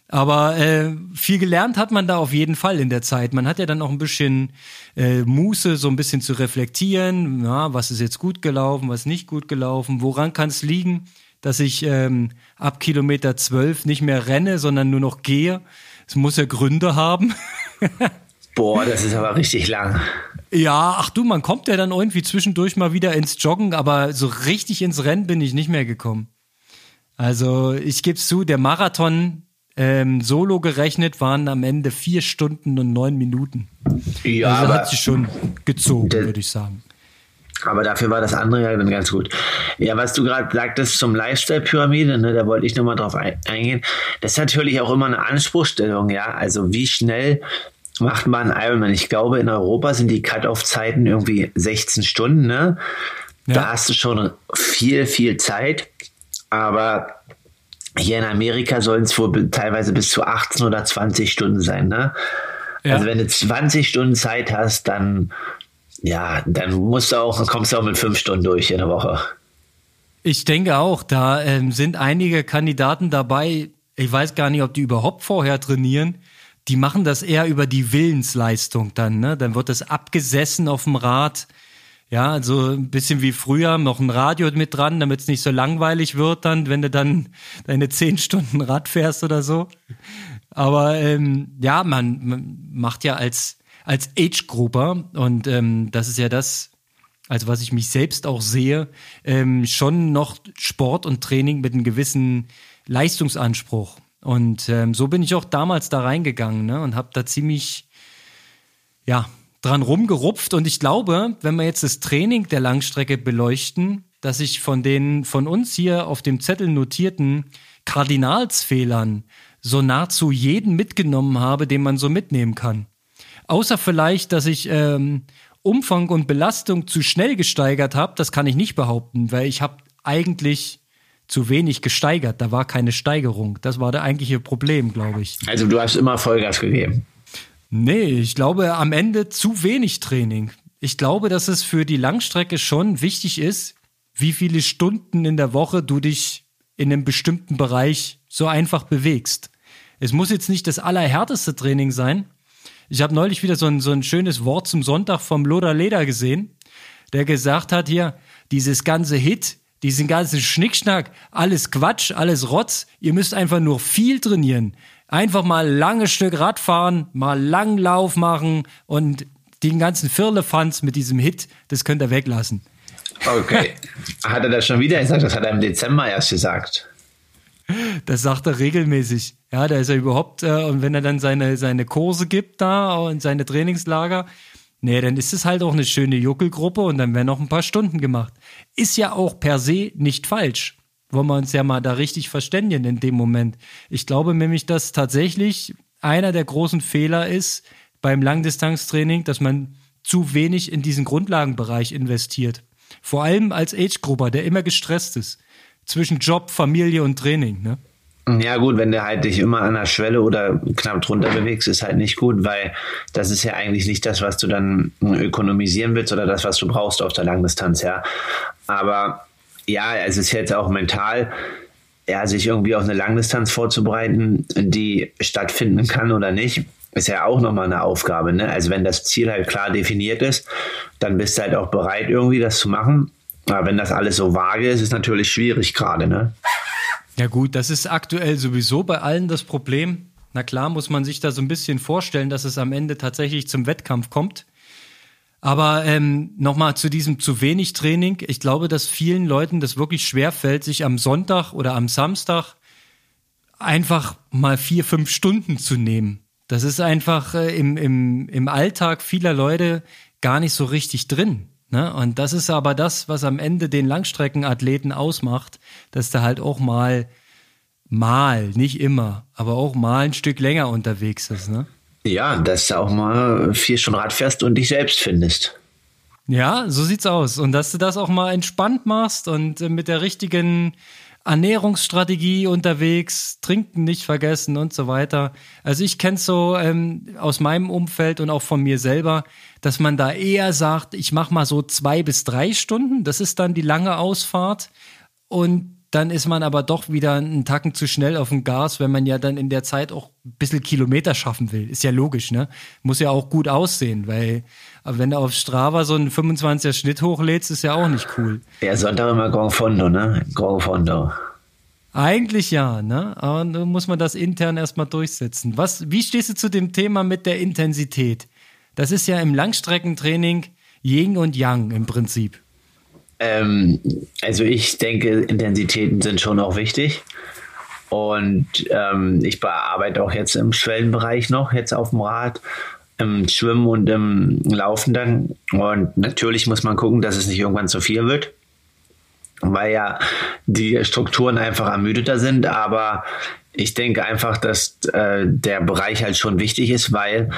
Speaker 3: Aber äh, viel gelernt hat man da auf jeden Fall in der Zeit. Man hat ja dann auch ein bisschen äh, Muße, so ein bisschen zu reflektieren, ja, was ist jetzt gut gelaufen, was nicht gut gelaufen, woran kann es liegen, dass ich ähm, ab Kilometer 12 nicht mehr renne, sondern nur noch gehe. Es muss ja Gründe haben.
Speaker 4: Boah, das ist aber richtig lang.
Speaker 3: Ja, ach du, man kommt ja dann irgendwie zwischendurch mal wieder ins Joggen, aber so richtig ins Rennen bin ich nicht mehr gekommen. Also ich gebe zu, der Marathon ähm, solo gerechnet waren am Ende vier Stunden und neun Minuten. Ja, also hat sich schon gezogen, würde ich sagen.
Speaker 4: Aber dafür war das andere ja dann ganz gut. Ja, was du gerade sagtest zum Lifestyle-Pyramide, ne, da wollte ich nochmal drauf eingehen. Das ist natürlich auch immer eine Anspruchsstellung, ja. Also wie schnell macht man Ironman. Ich glaube, in Europa sind die Cut-Off-Zeiten irgendwie 16 Stunden. Ne? Ja. Da hast du schon viel, viel Zeit. Aber hier in Amerika sollen es wohl teilweise bis zu 18 oder 20 Stunden sein. Ne? Ja. Also wenn du 20 Stunden Zeit hast, dann ja, dann musst du auch, kommst du auch mit fünf Stunden durch in der Woche.
Speaker 3: Ich denke auch, da ähm, sind einige Kandidaten dabei. Ich weiß gar nicht, ob die überhaupt vorher trainieren die machen das eher über die Willensleistung dann, ne? Dann wird das abgesessen auf dem Rad. Ja, also ein bisschen wie früher, noch ein Radio mit dran, damit es nicht so langweilig wird dann, wenn du dann deine zehn Stunden Rad fährst oder so. Aber ähm, ja, man, man macht ja als, als Age-Grupper, und ähm, das ist ja das, also was ich mich selbst auch sehe, ähm, schon noch Sport und Training mit einem gewissen Leistungsanspruch. Und ähm, so bin ich auch damals da reingegangen ne? und habe da ziemlich, ja, dran rumgerupft und ich glaube, wenn wir jetzt das Training der Langstrecke beleuchten, dass ich von den von uns hier auf dem Zettel notierten Kardinalsfehlern so nahezu jeden mitgenommen habe, den man so mitnehmen kann. Außer vielleicht, dass ich ähm, Umfang und Belastung zu schnell gesteigert habe, das kann ich nicht behaupten, weil ich habe eigentlich zu wenig gesteigert. Da war keine Steigerung. Das war das eigentliche Problem, glaube ich.
Speaker 4: Also du hast immer Vollgas gegeben.
Speaker 3: Nee, ich glaube am Ende zu wenig Training. Ich glaube, dass es für die Langstrecke schon wichtig ist, wie viele Stunden in der Woche du dich in einem bestimmten Bereich so einfach bewegst. Es muss jetzt nicht das allerhärteste Training sein. Ich habe neulich wieder so ein, so ein schönes Wort zum Sonntag vom Loder Leder gesehen, der gesagt hat hier, dieses ganze Hit, diesen ganzen Schnickschnack, alles Quatsch, alles Rotz. Ihr müsst einfach nur viel trainieren. Einfach mal lange Stück Rad fahren, mal Langlauf machen und den ganzen Firlefanz mit diesem Hit, das könnt ihr weglassen.
Speaker 4: Okay. Hat er das schon wieder gesagt? Das hat er im Dezember erst gesagt.
Speaker 3: Das sagt er regelmäßig. Ja, da ist er überhaupt, äh, und wenn er dann seine, seine Kurse gibt da und seine Trainingslager, Nee, dann ist es halt auch eine schöne Juckelgruppe und dann werden noch ein paar Stunden gemacht. Ist ja auch per se nicht falsch. Wollen wir uns ja mal da richtig verständigen in dem Moment. Ich glaube nämlich, dass tatsächlich einer der großen Fehler ist beim Langdistanztraining, dass man zu wenig in diesen Grundlagenbereich investiert. Vor allem als Age-Grupper, der immer gestresst ist. Zwischen Job, Familie und Training, ne?
Speaker 4: Ja gut, wenn du halt dich immer an der Schwelle oder knapp drunter bewegst, ist halt nicht gut, weil das ist ja eigentlich nicht das, was du dann ökonomisieren willst oder das, was du brauchst auf der Langdistanz, ja. Aber ja, es ist jetzt auch mental, ja, sich irgendwie auf eine Langdistanz vorzubereiten, die stattfinden kann oder nicht, ist ja auch nochmal eine Aufgabe. Ne? Also wenn das Ziel halt klar definiert ist, dann bist du halt auch bereit, irgendwie das zu machen. Aber wenn das alles so vage ist, ist natürlich schwierig gerade, ne?
Speaker 3: Ja gut, das ist aktuell sowieso bei allen das Problem. Na klar muss man sich da so ein bisschen vorstellen, dass es am Ende tatsächlich zum Wettkampf kommt. Aber ähm, nochmal zu diesem zu wenig Training. Ich glaube, dass vielen Leuten das wirklich schwer fällt, sich am Sonntag oder am Samstag einfach mal vier, fünf Stunden zu nehmen. Das ist einfach äh, im, im, im Alltag vieler Leute gar nicht so richtig drin. Ne? Und das ist aber das, was am Ende den Langstreckenathleten ausmacht, dass der halt auch mal, mal, nicht immer, aber auch mal ein Stück länger unterwegs ist. Ne?
Speaker 4: Ja, dass du auch mal vier Stunden Rad fährst und dich selbst findest.
Speaker 3: Ja, so sieht's aus. Und dass du das auch mal entspannt machst und äh, mit der richtigen Ernährungsstrategie unterwegs, trinken nicht vergessen und so weiter. Also ich kenne so ähm, aus meinem Umfeld und auch von mir selber, dass man da eher sagt, ich mache mal so zwei bis drei Stunden, das ist dann die lange Ausfahrt und dann ist man aber doch wieder einen Tacken zu schnell auf dem Gas, wenn man ja dann in der Zeit auch ein bisschen Kilometer schaffen will. Ist ja logisch, ne? Muss ja auch gut aussehen, weil wenn du auf Strava so einen 25er Schnitt hochlädst, ist ja auch nicht cool.
Speaker 4: Ja, Sonntag immer Grand Fondo, ne? Grand Fondo.
Speaker 3: Eigentlich ja, ne? Aber dann muss man das intern erstmal durchsetzen. Was, wie stehst du zu dem Thema mit der Intensität? Das ist ja im Langstreckentraining Yin und Yang im Prinzip.
Speaker 4: Ähm, also ich denke, Intensitäten sind schon auch wichtig. Und ähm, ich bearbeite auch jetzt im Schwellenbereich noch, jetzt auf dem Rad, im Schwimmen und im Laufen dann. Und natürlich muss man gucken, dass es nicht irgendwann zu viel wird, weil ja die Strukturen einfach ermüdeter sind. Aber ich denke einfach, dass äh, der Bereich halt schon wichtig ist, weil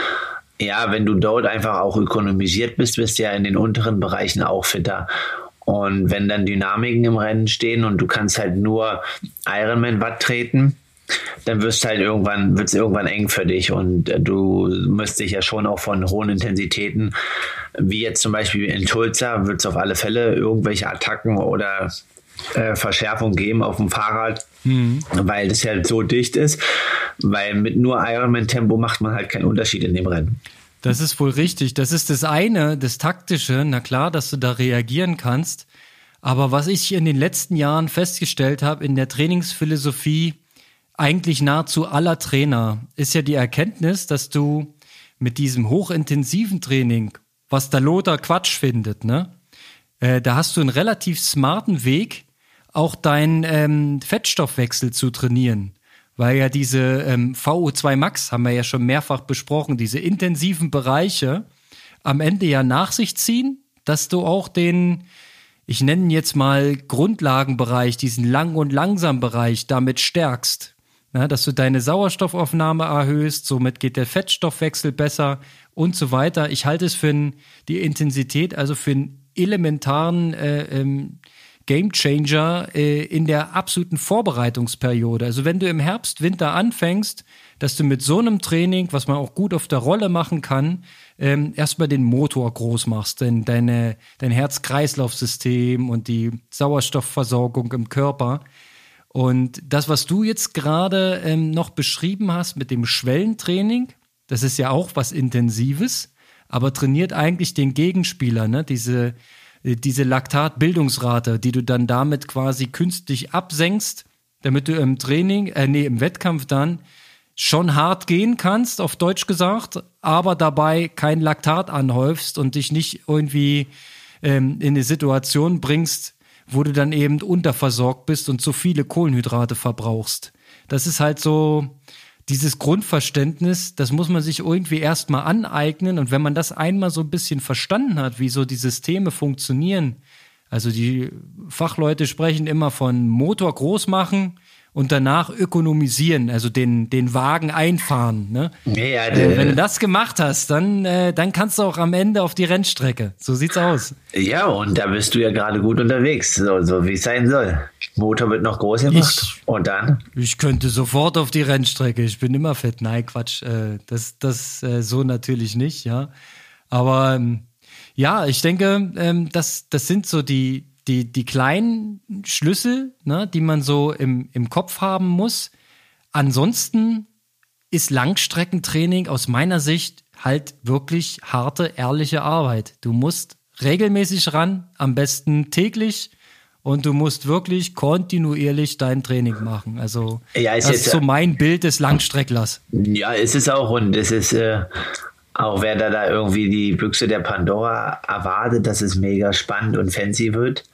Speaker 4: ja, wenn du dort einfach auch ökonomisiert bist, bist du ja in den unteren Bereichen auch fitter. Und wenn dann Dynamiken im Rennen stehen und du kannst halt nur Ironman Watt treten, dann wirst halt irgendwann, wird es irgendwann eng für dich und äh, du müsst dich ja schon auch von hohen Intensitäten, wie jetzt zum Beispiel in Tulsa, wird es auf alle Fälle irgendwelche Attacken oder äh, Verschärfung geben auf dem Fahrrad, mhm. weil das ja so dicht ist, weil mit nur Ironman-Tempo macht man halt keinen Unterschied in dem Rennen.
Speaker 3: Das ist wohl richtig. Das ist das eine, das Taktische. Na klar, dass du da reagieren kannst. Aber was ich in den letzten Jahren festgestellt habe in der Trainingsphilosophie eigentlich nahezu aller Trainer, ist ja die Erkenntnis, dass du mit diesem hochintensiven Training, was der Lothar Quatsch findet, ne, äh, da hast du einen relativ smarten Weg, auch deinen ähm, Fettstoffwechsel zu trainieren weil ja diese ähm, VO2 Max haben wir ja schon mehrfach besprochen, diese intensiven Bereiche am Ende ja nach sich ziehen, dass du auch den, ich nenne ihn jetzt mal Grundlagenbereich, diesen Lang- und Langsam-Bereich damit stärkst. Ja, dass du deine Sauerstoffaufnahme erhöhst, somit geht der Fettstoffwechsel besser und so weiter. Ich halte es für ein, die Intensität, also für einen elementaren äh, ähm, Game Changer äh, in der absoluten Vorbereitungsperiode. Also wenn du im Herbst, Winter anfängst, dass du mit so einem Training, was man auch gut auf der Rolle machen kann, ähm, erstmal den Motor groß machst, denn deine, dein Herz-Kreislauf-System und die Sauerstoffversorgung im Körper. Und das, was du jetzt gerade ähm, noch beschrieben hast mit dem Schwellentraining, das ist ja auch was Intensives, aber trainiert eigentlich den Gegenspieler, ne? Diese, diese Laktatbildungsrate, die du dann damit quasi künstlich absenkst, damit du im Training, äh, nee, im Wettkampf dann schon hart gehen kannst, auf Deutsch gesagt, aber dabei kein Laktat anhäufst und dich nicht irgendwie ähm, in eine Situation bringst, wo du dann eben unterversorgt bist und zu viele Kohlenhydrate verbrauchst. Das ist halt so dieses Grundverständnis, das muss man sich irgendwie erstmal aneignen. Und wenn man das einmal so ein bisschen verstanden hat, wie so die Systeme funktionieren, also die Fachleute sprechen immer von Motor groß machen, und danach ökonomisieren, also den, den Wagen einfahren. Ne? Ja, äh, wenn du das gemacht hast, dann, äh, dann kannst du auch am Ende auf die Rennstrecke. So sieht's aus.
Speaker 4: Ja, und da bist du ja gerade gut unterwegs, so, so wie es sein soll. Motor wird noch groß gemacht. Ich, und dann?
Speaker 3: Ich könnte sofort auf die Rennstrecke. Ich bin immer fett. Nein, Quatsch. Äh, das das äh, so natürlich nicht, ja. Aber ähm, ja, ich denke, ähm, das, das sind so die, die, die kleinen Schlüssel, ne, die man so im, im Kopf haben muss. Ansonsten ist Langstreckentraining aus meiner Sicht halt wirklich harte, ehrliche Arbeit. Du musst regelmäßig ran, am besten täglich und du musst wirklich kontinuierlich dein Training machen. Also ja, ist das ist so mein Bild des Langstrecklers.
Speaker 4: Ja, ist es auch und es ist äh, auch wer da, da irgendwie die Büchse der Pandora erwartet, dass es mega spannend und fancy wird.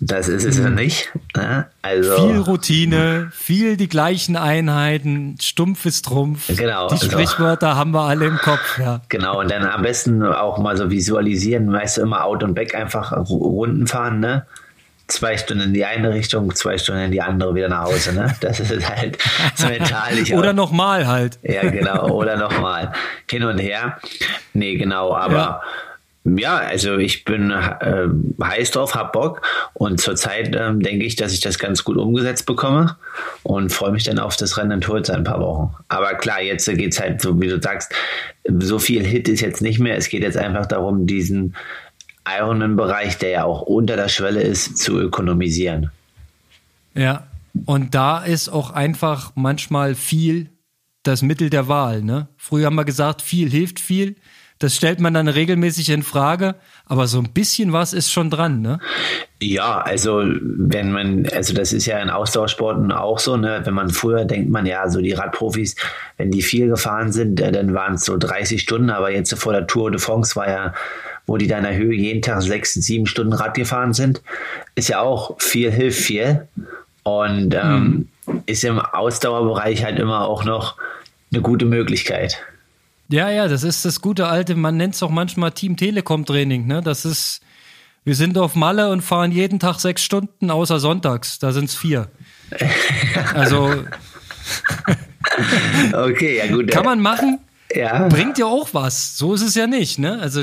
Speaker 4: Das ist es ja mhm. nicht. Ne?
Speaker 3: Also, viel Routine, viel die gleichen Einheiten, stumpf ist Trumpf. Genau. Die also Sprichwörter also, haben wir alle im Kopf. Ja.
Speaker 4: Genau, und dann am besten auch mal so visualisieren, weißt du, immer Out und Back einfach Runden fahren, ne? Zwei Stunden in die eine Richtung, zwei Stunden in die andere wieder nach Hause, ne? Das ist halt so mental.
Speaker 3: oder nochmal halt.
Speaker 4: Ja, genau, oder nochmal. Hin und her. Nee, genau, aber. Ja ja, also ich bin äh, heiß drauf, hab Bock und zurzeit ähm, denke ich, dass ich das ganz gut umgesetzt bekomme und freue mich dann auf das Rennen in Tulsa ein paar Wochen. Aber klar, jetzt geht es halt, so wie du sagst, so viel Hit ist jetzt nicht mehr. Es geht jetzt einfach darum, diesen Ironman-Bereich, der ja auch unter der Schwelle ist, zu ökonomisieren.
Speaker 3: Ja, und da ist auch einfach manchmal viel das Mittel der Wahl. Ne? Früher haben wir gesagt, viel hilft viel. Das stellt man dann regelmäßig in Frage, aber so ein bisschen was ist schon dran, ne?
Speaker 4: Ja, also wenn man, also das ist ja in Ausdauersporten auch so, ne? Wenn man früher denkt man ja, so die Radprofis, wenn die viel gefahren sind, äh, dann waren es so 30 Stunden, aber jetzt vor der Tour de France war ja wo die da in der Höhe jeden Tag sechs, sieben Stunden Rad gefahren sind, ist ja auch viel, hilft viel. Und ähm, mhm. ist im Ausdauerbereich halt immer auch noch eine gute Möglichkeit.
Speaker 3: Ja, ja, das ist das gute alte, man nennt es auch manchmal Team Telekom Training, ne? Das ist, wir sind auf Malle und fahren jeden Tag sechs Stunden, außer sonntags, da sind es vier. also.
Speaker 4: okay, ja gut.
Speaker 3: Kann man machen. Ja. Bringt ja auch was. So ist es ja nicht, ne? Also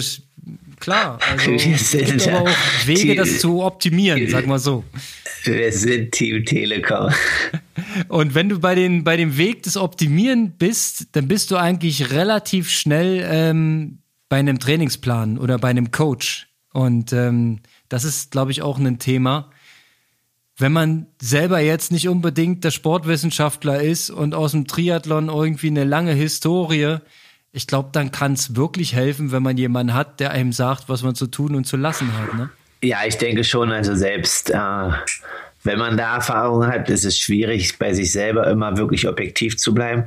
Speaker 3: klar. Also, es gibt aber auch Wege, das zu optimieren, sag mal so.
Speaker 4: Wir sind Team Telekom.
Speaker 3: Und wenn du bei, den, bei dem Weg des Optimieren bist, dann bist du eigentlich relativ schnell ähm, bei einem Trainingsplan oder bei einem Coach. Und ähm, das ist, glaube ich, auch ein Thema. Wenn man selber jetzt nicht unbedingt der Sportwissenschaftler ist und aus dem Triathlon irgendwie eine lange Historie, ich glaube, dann kann es wirklich helfen, wenn man jemanden hat, der einem sagt, was man zu tun und zu lassen hat. Ne?
Speaker 4: Ja, ich denke schon. Also selbst äh, wenn man da Erfahrung hat, ist es schwierig, bei sich selber immer wirklich objektiv zu bleiben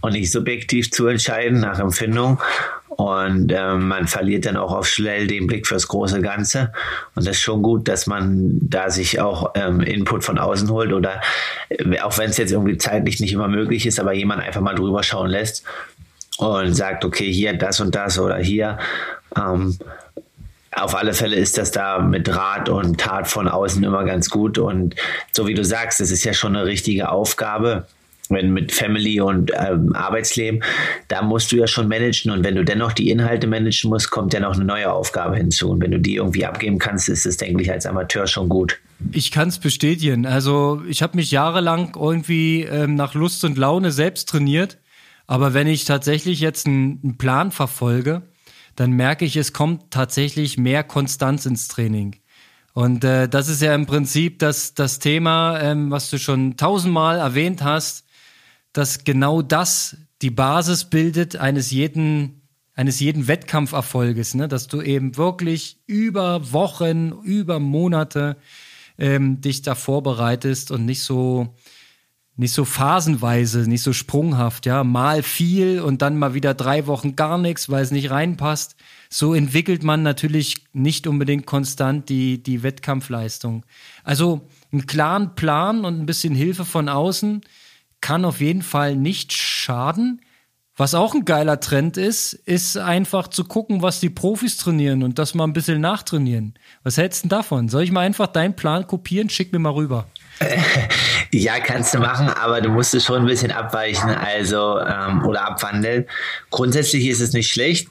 Speaker 4: und nicht subjektiv zu entscheiden nach Empfindung. Und äh, man verliert dann auch oft schnell den Blick fürs große Ganze. Und das ist schon gut, dass man da sich auch ähm, Input von außen holt oder äh, auch wenn es jetzt irgendwie zeitlich nicht immer möglich ist, aber jemand einfach mal drüber schauen lässt und sagt, okay, hier das und das oder hier Ähm, auf alle Fälle ist das da mit Rat und Tat von außen immer ganz gut. Und so wie du sagst, es ist ja schon eine richtige Aufgabe, wenn mit Family und ähm, Arbeitsleben, da musst du ja schon managen und wenn du dennoch die Inhalte managen musst, kommt ja noch eine neue Aufgabe hinzu. Und wenn du die irgendwie abgeben kannst, ist es, denke ich, als Amateur schon gut.
Speaker 3: Ich kann es bestätigen. Also ich habe mich jahrelang irgendwie ähm, nach Lust und Laune selbst trainiert. Aber wenn ich tatsächlich jetzt einen, Plan verfolge, dann merke ich, es kommt tatsächlich mehr Konstanz ins Training. Und äh, das ist ja im Prinzip das, das Thema, ähm, was du schon tausendmal erwähnt hast, dass genau das die Basis bildet eines jeden, eines jeden Wettkampferfolges, ne? dass du eben wirklich über Wochen, über Monate ähm, dich da vorbereitest und nicht so, nicht so phasenweise, nicht so sprunghaft, ja, mal viel und dann mal wieder drei Wochen gar nichts, weil es nicht reinpasst. So entwickelt man natürlich nicht unbedingt konstant die, die Wettkampfleistung. Also einen klaren Plan und ein bisschen Hilfe von außen kann auf jeden Fall nicht schaden. Was auch ein geiler Trend ist, ist einfach zu gucken, was die Profis trainieren und das mal ein bisschen nachtrainieren. Was hältst du davon? Soll ich mal einfach deinen Plan kopieren? Schick mir mal rüber.
Speaker 4: Ja, kannst du machen, aber du musst es schon ein bisschen abweichen, also ähm, oder abwandeln. Grundsätzlich ist es nicht schlecht,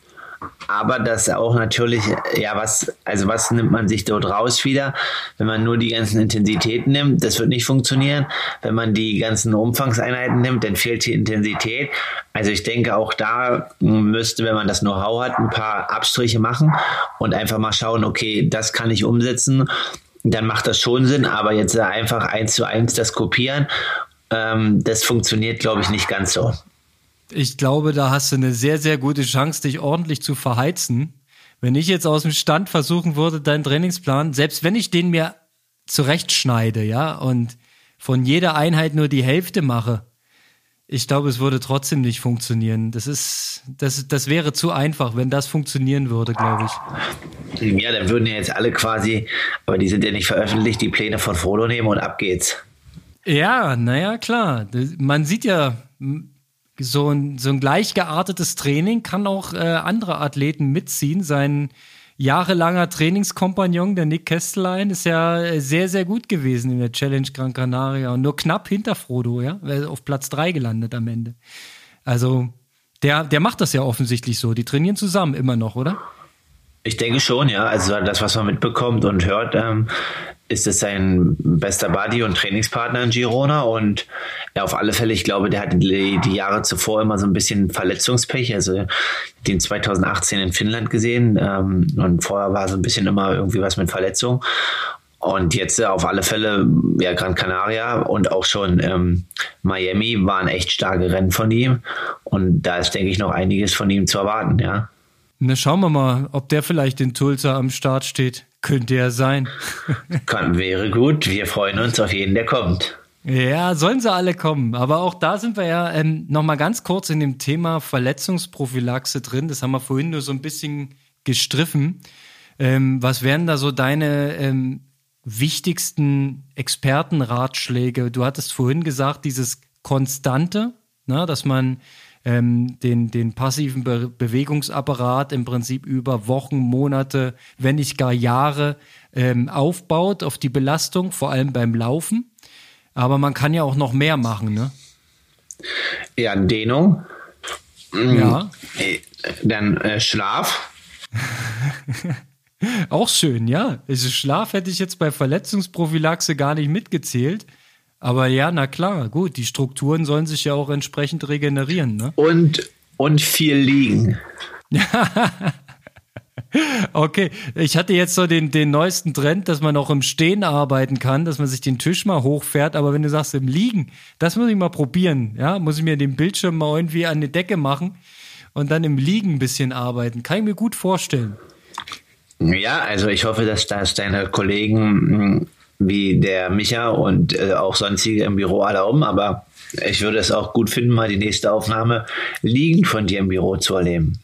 Speaker 4: aber das auch natürlich, ja, was, also was nimmt man sich dort raus wieder? Wenn man nur die ganzen Intensitäten nimmt, das wird nicht funktionieren. Wenn man die ganzen Umfangseinheiten nimmt, dann fehlt die Intensität. Also ich denke, auch da müsste, wenn man das Know-how hat, ein paar Abstriche machen und einfach mal schauen, okay, das kann ich umsetzen. Dann macht das schon Sinn, aber jetzt einfach eins zu eins das kopieren, ähm, das funktioniert, glaube ich, nicht ganz so.
Speaker 3: Ich glaube, da hast du eine sehr, sehr gute Chance, dich ordentlich zu verheizen. Wenn ich jetzt aus dem Stand versuchen würde, deinen Trainingsplan, selbst wenn ich den mir zurechtschneide, ja, und von jeder Einheit nur die Hälfte mache, ich glaube, es würde trotzdem nicht funktionieren. Das ist, das, das wäre zu einfach, wenn das funktionieren würde, glaube ich.
Speaker 4: Ja, dann würden ja jetzt alle quasi, aber die sind ja nicht veröffentlicht, die Pläne von Frodo nehmen und ab geht's.
Speaker 3: Ja, naja, klar. Man sieht ja, so ein, so ein gleichgeartetes Training kann auch äh, andere Athleten mitziehen. Sein jahrelanger Trainingskompagnon, der Nick Kestelein, ist ja sehr, sehr gut gewesen in der Challenge Gran Canaria und nur knapp hinter Frodo, ja, auf Platz drei gelandet am Ende. Also, der, der macht das ja offensichtlich so. Die trainieren zusammen immer noch, oder?
Speaker 4: Ich denke schon, ja. Also das, was man mitbekommt und hört, ähm, ist es sein bester Buddy und Trainingspartner in Girona und ja, auf alle Fälle, ich glaube, der hat die, die Jahre zuvor immer so ein bisschen Verletzungspech, also den 2018 in Finnland gesehen ähm, und vorher war so ein bisschen immer irgendwie was mit Verletzung und jetzt äh, auf alle Fälle, ja, Gran Canaria und auch schon ähm, Miami waren echt starke Rennen von ihm und da ist, denke ich, noch einiges von ihm zu erwarten, ja.
Speaker 3: Na, schauen wir mal, ob der vielleicht in Tulsa am Start steht. Könnte ja sein.
Speaker 4: Kann, wäre gut. Wir freuen uns auf jeden, der kommt.
Speaker 3: Ja, sollen sie alle kommen. Aber auch da sind wir ja ähm, nochmal ganz kurz in dem Thema Verletzungsprophylaxe drin. Das haben wir vorhin nur so ein bisschen gestriffen. Ähm, was wären da so deine ähm, wichtigsten Expertenratschläge? Du hattest vorhin gesagt, dieses Konstante, ne, dass man ähm, den, den passiven Be Bewegungsapparat im Prinzip über Wochen, Monate, wenn nicht gar Jahre ähm, aufbaut auf die Belastung, vor allem beim Laufen. Aber man kann ja auch noch mehr machen, ne?
Speaker 4: Ja, Dehnung.
Speaker 3: Ja.
Speaker 4: Äh, dann äh, Schlaf.
Speaker 3: auch schön, ja. Also Schlaf hätte ich jetzt bei Verletzungsprophylaxe gar nicht mitgezählt. Aber ja, na klar, gut, die Strukturen sollen sich ja auch entsprechend regenerieren, ne?
Speaker 4: Und, und viel liegen.
Speaker 3: okay, ich hatte jetzt so den, den neuesten Trend, dass man auch im Stehen arbeiten kann, dass man sich den Tisch mal hochfährt, aber wenn du sagst im Liegen, das muss ich mal probieren, ja, muss ich mir den Bildschirm mal irgendwie an die Decke machen und dann im Liegen ein bisschen arbeiten. Kann ich mir gut vorstellen.
Speaker 4: Ja, also ich hoffe, dass das deine Kollegen wie der Micha und äh, auch sonstige im Büro alle um, aber ich würde es auch gut finden, mal die nächste Aufnahme liegend von dir im Büro zu erleben.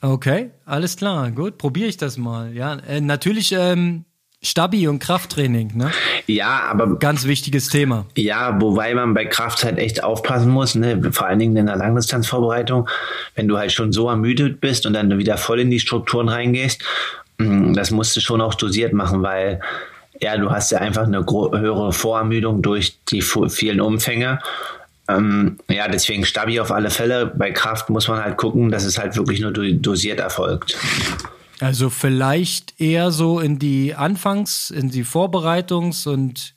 Speaker 3: Okay, alles klar, gut, probiere ich das mal. Ja, äh, natürlich ähm, Stabi und Krafttraining, ne?
Speaker 4: Ja, aber.
Speaker 3: Ganz wichtiges Thema.
Speaker 4: Ja, wobei man bei Kraft halt echt aufpassen muss, ne? vor allen Dingen in der Langdistanzvorbereitung, wenn du halt schon so ermüdet bist und dann wieder voll in die Strukturen reingehst, mm, das musst du schon auch dosiert machen, weil ja, du hast ja einfach eine höhere Vorermüdung durch die vielen Umfänge. Ähm, ja, deswegen Stabi auf alle Fälle. Bei Kraft muss man halt gucken, dass es halt wirklich nur dosiert erfolgt.
Speaker 3: Also vielleicht eher so in die Anfangs-, in die Vorbereitungs- und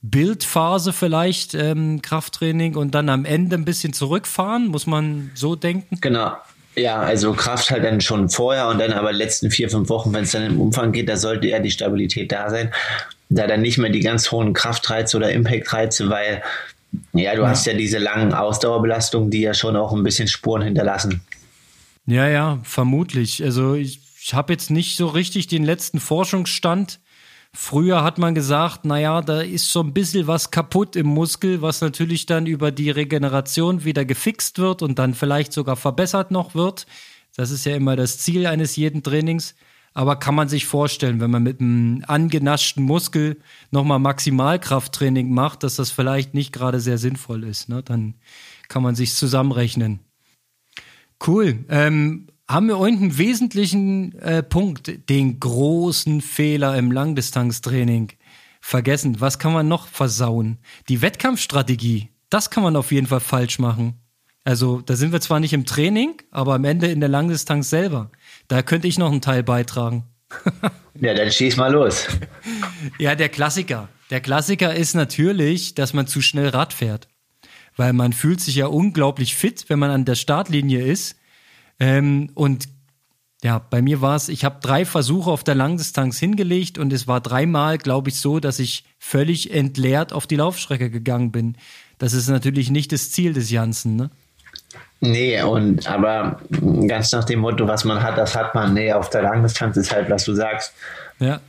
Speaker 3: Bildphase vielleicht ähm, Krafttraining und dann am Ende ein bisschen zurückfahren, muss man so denken?
Speaker 4: Genau. Ja, also Kraft halt dann schon vorher und dann aber letzten vier, fünf Wochen, wenn es dann im Umfang geht, da sollte eher die Stabilität da sein. Da dann nicht mehr die ganz hohen Kraftreize oder Impactreize, weil ja, du ja. hast ja diese langen Ausdauerbelastungen, die ja schon auch ein bisschen Spuren hinterlassen.
Speaker 3: Ja, ja, vermutlich. Also ich, ich habe jetzt nicht so richtig den letzten Forschungsstand. Früher hat man gesagt, naja, da ist so ein bisschen was kaputt im Muskel, was natürlich dann über die Regeneration wieder gefixt wird und dann vielleicht sogar verbessert noch wird. Das ist ja immer das Ziel eines jeden Trainings. Aber kann man sich vorstellen, wenn man mit einem angenaschten Muskel nochmal Maximalkrafttraining macht, dass das vielleicht nicht gerade sehr sinnvoll ist. Ne? Dann kann man sich zusammenrechnen. Cool. Ähm, haben wir irgendeinen wesentlichen äh, Punkt, den großen Fehler im Langdistanztraining vergessen? Was kann man noch versauen? Die Wettkampfstrategie, das kann man auf jeden Fall falsch machen. Also da sind wir zwar nicht im Training, aber am Ende in der Langdistanz selber. Da könnte ich noch einen Teil beitragen.
Speaker 4: ja, dann schieß mal los.
Speaker 3: Ja, der Klassiker. Der Klassiker ist natürlich, dass man zu schnell Rad fährt. Weil man fühlt sich ja unglaublich fit, wenn man an der Startlinie ist. Ähm, und ja, bei mir war es, ich habe drei Versuche auf der Langdistanz hingelegt und es war dreimal, glaube ich, so, dass ich völlig entleert auf die Laufstrecke gegangen bin. Das ist natürlich nicht das Ziel des Janssen, ne?
Speaker 4: Nee, und aber ganz nach dem Motto, was man hat, das hat man. Nee, auf der Langdistanz ist halt, was du sagst, ja.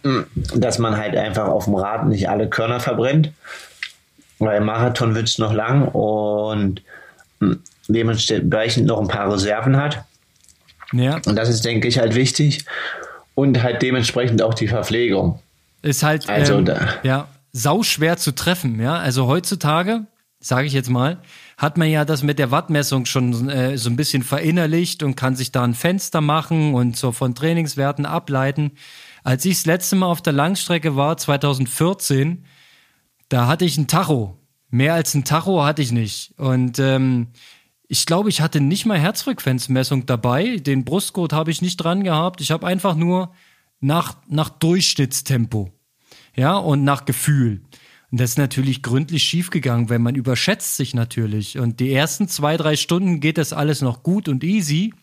Speaker 4: dass man halt einfach auf dem Rad nicht alle Körner verbrennt. Weil Marathon wird es noch lang und dementsprechend noch ein paar Reserven hat. Ja. Und das ist, denke ich, halt wichtig. Und halt dementsprechend auch die Verpflegung.
Speaker 3: Ist halt also, ähm, ja, sau schwer zu treffen, ja. Also heutzutage, sage ich jetzt mal, hat man ja das mit der Wattmessung schon äh, so ein bisschen verinnerlicht und kann sich da ein Fenster machen und so von Trainingswerten ableiten. Als ich das letzte Mal auf der Langstrecke war, 2014, da hatte ich ein Tacho. Mehr als ein Tacho hatte ich nicht. Und ähm, ich glaube, ich hatte nicht mal Herzfrequenzmessung dabei. Den Brustgurt habe ich nicht dran gehabt. Ich habe einfach nur nach, nach Durchschnittstempo. Ja, und nach Gefühl. Und das ist natürlich gründlich schiefgegangen, weil man überschätzt sich natürlich. Und die ersten zwei, drei Stunden geht das alles noch gut und easy.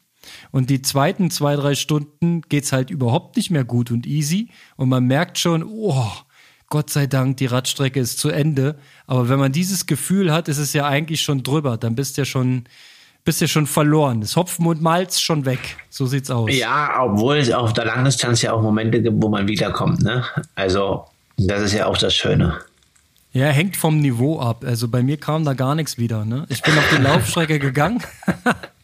Speaker 3: Und die zweiten zwei, drei Stunden geht's halt überhaupt nicht mehr gut und easy. Und man merkt schon, oh, Gott sei Dank, die Radstrecke ist zu Ende. Aber wenn man dieses Gefühl hat, ist es ja eigentlich schon drüber. Dann bist du ja schon, bist ja schon verloren. Das Hopfen und Malz schon weg. So sieht's aus.
Speaker 4: Ja, obwohl es auf der Langdistanz ja auch Momente gibt, wo man wiederkommt. Ne? Also, das ist ja auch das Schöne.
Speaker 3: Ja, hängt vom Niveau ab. Also bei mir kam da gar nichts wieder. Ne? Ich bin auf die Laufstrecke gegangen.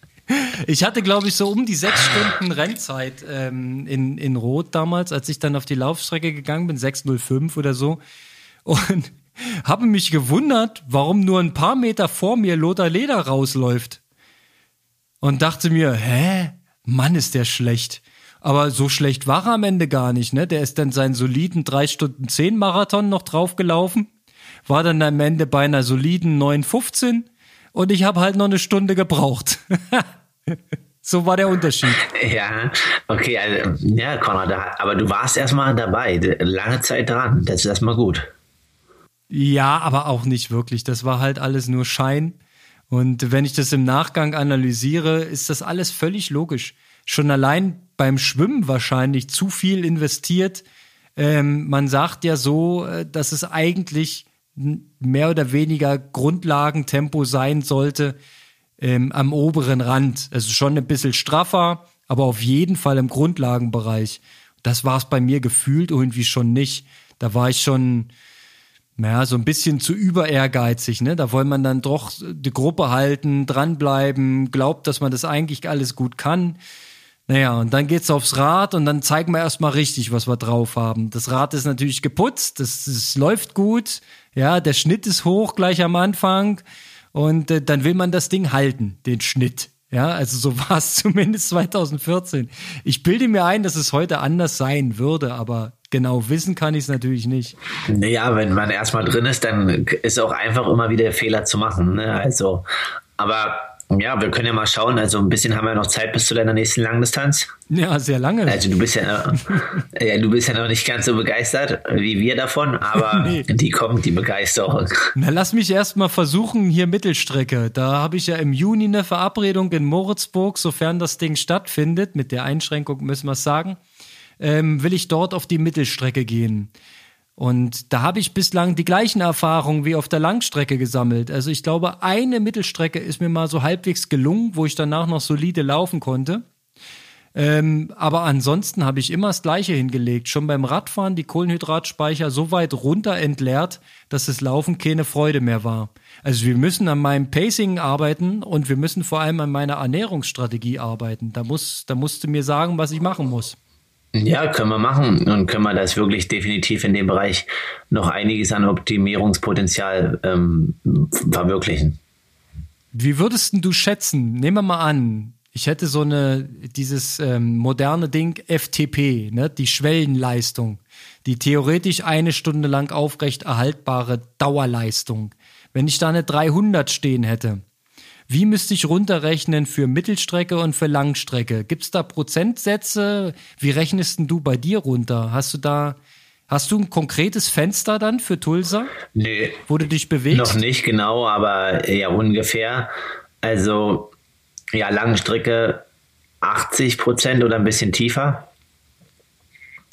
Speaker 3: ich hatte, glaube ich, so um die sechs Stunden Rennzeit ähm, in, in Rot damals, als ich dann auf die Laufstrecke gegangen bin, 6.05 oder so. Und habe mich gewundert, warum nur ein paar Meter vor mir Lothar Leder rausläuft. Und dachte mir, hä? Mann, ist der schlecht. Aber so schlecht war er am Ende gar nicht, ne? Der ist dann seinen soliden drei Stunden zehn Marathon noch draufgelaufen war dann am Ende bei einer soliden 9,15 und ich habe halt noch eine Stunde gebraucht. so war der Unterschied.
Speaker 4: Ja, okay, also, ja, Konrad, aber du warst erstmal dabei, lange Zeit dran, das ist erstmal gut.
Speaker 3: Ja, aber auch nicht wirklich. Das war halt alles nur Schein. Und wenn ich das im Nachgang analysiere, ist das alles völlig logisch. Schon allein beim Schwimmen wahrscheinlich zu viel investiert. Ähm, man sagt ja so, äh, dass es eigentlich mehr oder weniger Grundlagentempo sein sollte ähm, am oberen Rand. Es ist schon ein bisschen straffer, aber auf jeden Fall im Grundlagenbereich. Das war es bei mir gefühlt irgendwie schon nicht. Da war ich schon, naja, so ein bisschen zu über ehrgeizig, ne? Da wollte man dann doch die Gruppe halten, dranbleiben, glaubt, dass man das eigentlich alles gut kann. Naja, und dann geht's aufs Rad und dann zeigen wir erstmal richtig, was wir drauf haben. Das Rad ist natürlich geputzt, das, das läuft gut, ja, der Schnitt ist hoch gleich am Anfang und äh, dann will man das Ding halten, den Schnitt. Ja, also so war es zumindest 2014. Ich bilde mir ein, dass es heute anders sein würde, aber genau wissen kann ich es natürlich nicht.
Speaker 4: Naja, wenn man erstmal drin ist, dann ist auch einfach immer wieder Fehler zu machen. Ne? Also, aber ja, wir können ja mal schauen. Also ein bisschen haben wir noch Zeit bis zu deiner nächsten Langdistanz.
Speaker 3: Ja, sehr lange.
Speaker 4: Also du bist ja, ja, du bist ja noch nicht ganz so begeistert wie wir davon, aber nee. die kommt, die Begeisterung.
Speaker 3: Na, lass mich erst mal versuchen, hier Mittelstrecke. Da habe ich ja im Juni eine Verabredung in Moritzburg, sofern das Ding stattfindet. Mit der Einschränkung müssen wir es sagen. Ähm, will ich dort auf die Mittelstrecke gehen. Und da habe ich bislang die gleichen Erfahrungen wie auf der Langstrecke gesammelt. Also ich glaube, eine Mittelstrecke ist mir mal so halbwegs gelungen, wo ich danach noch solide laufen konnte. Ähm, aber ansonsten habe ich immer das Gleiche hingelegt. Schon beim Radfahren die Kohlenhydratspeicher so weit runter entleert, dass das Laufen keine Freude mehr war. Also wir müssen an meinem Pacing arbeiten und wir müssen vor allem an meiner Ernährungsstrategie arbeiten. Da, muss, da musst du mir sagen, was ich machen muss.
Speaker 4: Ja, können wir machen und können wir das wirklich definitiv in dem Bereich noch einiges an Optimierungspotenzial ähm, verwirklichen.
Speaker 3: Wie würdest du schätzen? Nehmen wir mal an, ich hätte so eine, dieses ähm, moderne Ding FTP, ne, die Schwellenleistung, die theoretisch eine Stunde lang aufrecht erhaltbare Dauerleistung. Wenn ich da eine 300 stehen hätte, wie müsste ich runterrechnen für Mittelstrecke und für Langstrecke? Gibt es da Prozentsätze? Wie rechnest du bei dir runter? Hast du da, hast du ein konkretes Fenster dann für Tulsa?
Speaker 4: Nee.
Speaker 3: Wo du dich bewegst?
Speaker 4: Noch nicht genau, aber ja ungefähr. Also, ja, Langstrecke 80 Prozent oder ein bisschen tiefer.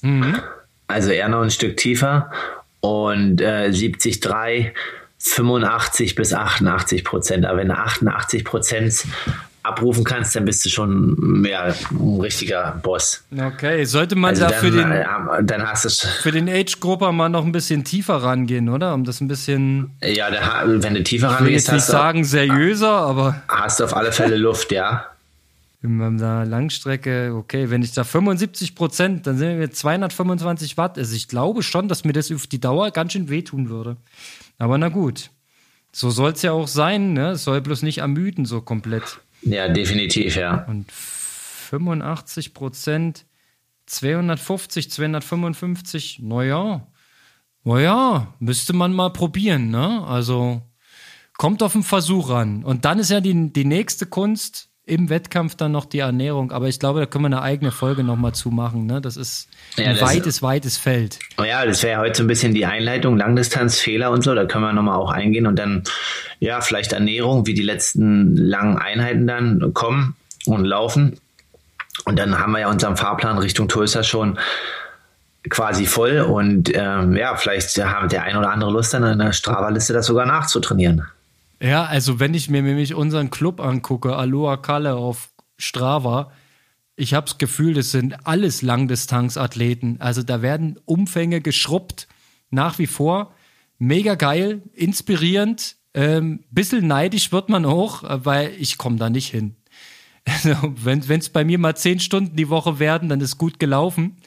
Speaker 4: Mhm. Also eher noch ein Stück tiefer. Und äh, 70,3 85 bis 88 Prozent. Aber wenn du 88 Prozent abrufen kannst, dann bist du schon ja, ein richtiger Boss.
Speaker 3: Okay, sollte man also da
Speaker 4: dann,
Speaker 3: für den,
Speaker 4: äh, dann hast du
Speaker 3: für den Age-Grupper mal noch ein bisschen tiefer rangehen, oder? Um das ein bisschen.
Speaker 4: Ja, da, wenn du tiefer rangehst,
Speaker 3: ich will jetzt nicht sagen seriöser, aber.
Speaker 4: Hast du auf alle Fälle Luft, ja.
Speaker 3: In der Langstrecke, okay, wenn ich da 75 Prozent, dann sind wir 225 Watt. Also ich glaube schon, dass mir das auf die Dauer ganz schön wehtun würde. Aber na gut. So soll es ja auch sein, ne? Es soll bloß nicht ermüden, so komplett.
Speaker 4: Ja, definitiv, ja.
Speaker 3: Und 85 Prozent, 250, 255, naja, naja, müsste man mal probieren, ne? Also kommt auf den Versuch an. Und dann ist ja die, die nächste Kunst, im Wettkampf dann noch die Ernährung. Aber ich glaube, da können wir eine eigene Folge nochmal zumachen. Ne? Das ist ein ja, das weites, weites Feld.
Speaker 4: Oh ja, das wäre heute so ein bisschen die Einleitung, Langdistanz, Fehler und so. Da können wir nochmal auch eingehen und dann, ja, vielleicht Ernährung, wie die letzten langen Einheiten dann kommen und laufen. Und dann haben wir ja unseren Fahrplan Richtung Tulsa schon quasi voll und ähm, ja, vielleicht haben der ein oder andere Lust, dann in der Strava-Liste das sogar nachzutrainieren.
Speaker 3: Ja, also wenn ich mir nämlich unseren Club angucke, Aloha Kalle auf Strava, ich habe das Gefühl, das sind alles Langdistanzathleten. Also da werden Umfänge geschrubbt, nach wie vor. Mega geil, inspirierend. Ähm, bisschen neidisch wird man auch, weil ich komme da nicht hin. Also, wenn es bei mir mal zehn Stunden die Woche werden, dann ist gut gelaufen.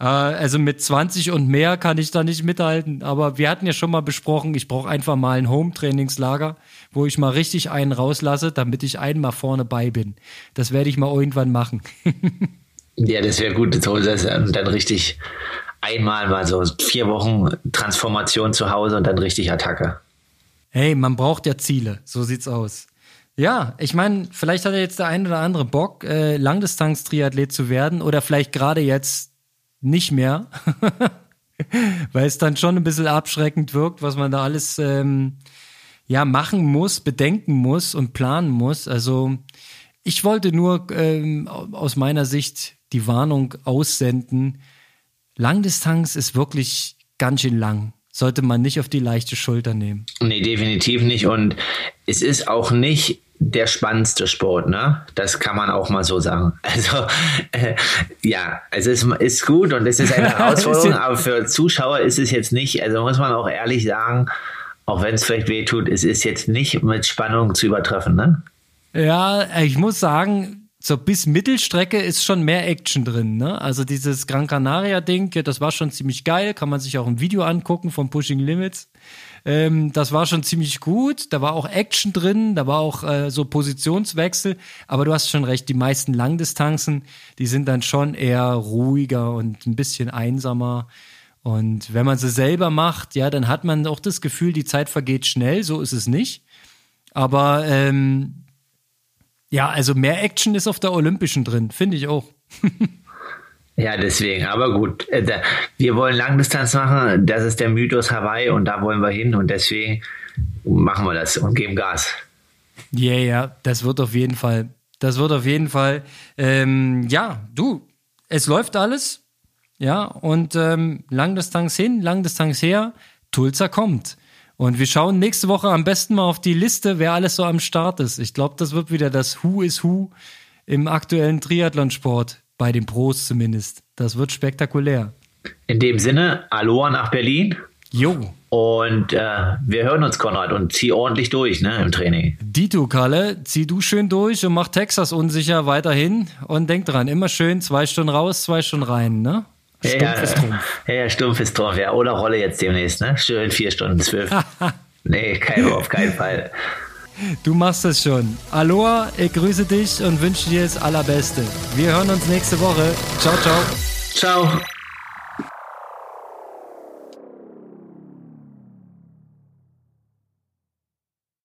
Speaker 3: Äh, also mit 20 und mehr kann ich da nicht mithalten. Aber wir hatten ja schon mal besprochen, ich brauche einfach mal ein Home-Trainingslager, wo ich mal richtig einen rauslasse, damit ich einmal vorne bei bin. Das werde ich mal irgendwann machen.
Speaker 4: ja, das wäre gut. Das dann richtig einmal mal so vier Wochen Transformation zu Hause und dann richtig Attacke.
Speaker 3: Hey, man braucht ja Ziele. So sieht's aus. Ja, ich meine, vielleicht hat er jetzt der ein oder andere Bock, äh, Langdistanz-Triathlet zu werden oder vielleicht gerade jetzt nicht mehr, weil es dann schon ein bisschen abschreckend wirkt, was man da alles ähm, ja machen muss, bedenken muss und planen muss. Also ich wollte nur ähm, aus meiner Sicht die Warnung aussenden. Langdistanz ist wirklich ganz schön lang. Sollte man nicht auf die leichte Schulter nehmen.
Speaker 4: Nee, definitiv nicht. Und es ist auch nicht der spannendste Sport, ne? Das kann man auch mal so sagen. Also äh, ja, es ist, ist gut und es ist eine Herausforderung, aber für Zuschauer ist es jetzt nicht, also muss man auch ehrlich sagen, auch wenn es vielleicht weh tut, es ist jetzt nicht mit Spannung zu übertreffen, ne?
Speaker 3: Ja, ich muss sagen, so bis Mittelstrecke ist schon mehr Action drin. Ne? Also dieses Gran Canaria-Ding, das war schon ziemlich geil. Kann man sich auch im Video angucken von Pushing Limits. Ähm, das war schon ziemlich gut. Da war auch Action drin, da war auch äh, so Positionswechsel. Aber du hast schon recht, die meisten Langdistanzen, die sind dann schon eher ruhiger und ein bisschen einsamer. Und wenn man sie selber macht, ja, dann hat man auch das Gefühl, die Zeit vergeht schnell. So ist es nicht. Aber ähm, ja, also mehr Action ist auf der Olympischen drin, finde ich auch.
Speaker 4: ja, deswegen, aber gut. Äh, wir wollen Langdistanz machen, das ist der Mythos Hawaii und da wollen wir hin und deswegen machen wir das und geben Gas.
Speaker 3: Ja, yeah, ja, das wird auf jeden Fall. Das wird auf jeden Fall. Ähm, ja, du, es läuft alles. Ja, und ähm, Langdistanz hin, Langdistanz her, Tulsa kommt. Und wir schauen nächste Woche am besten mal auf die Liste, wer alles so am Start ist. Ich glaube, das wird wieder das Who is Who im aktuellen Triathlonsport, bei den Pros zumindest. Das wird spektakulär.
Speaker 4: In dem Sinne, Aloha nach Berlin.
Speaker 3: Jo.
Speaker 4: Und äh, wir hören uns, Konrad, und zieh ordentlich durch ne, im Training.
Speaker 3: Dito, Kalle, zieh du schön durch und mach Texas unsicher weiterhin. Und denk dran, immer schön zwei Stunden raus, zwei Stunden rein, ne?
Speaker 4: Stumpf ja, ist Trumpf. Ja, ja, Stumpf ist Trumpf, ja. Oder Rolle jetzt demnächst, ne? Schön vier Stunden zwölf. nee, kein, auf keinen Fall.
Speaker 3: Du machst es schon. Aloha, ich grüße dich und wünsche dir das Allerbeste. Wir hören uns nächste Woche. Ciao, ciao.
Speaker 4: Ciao.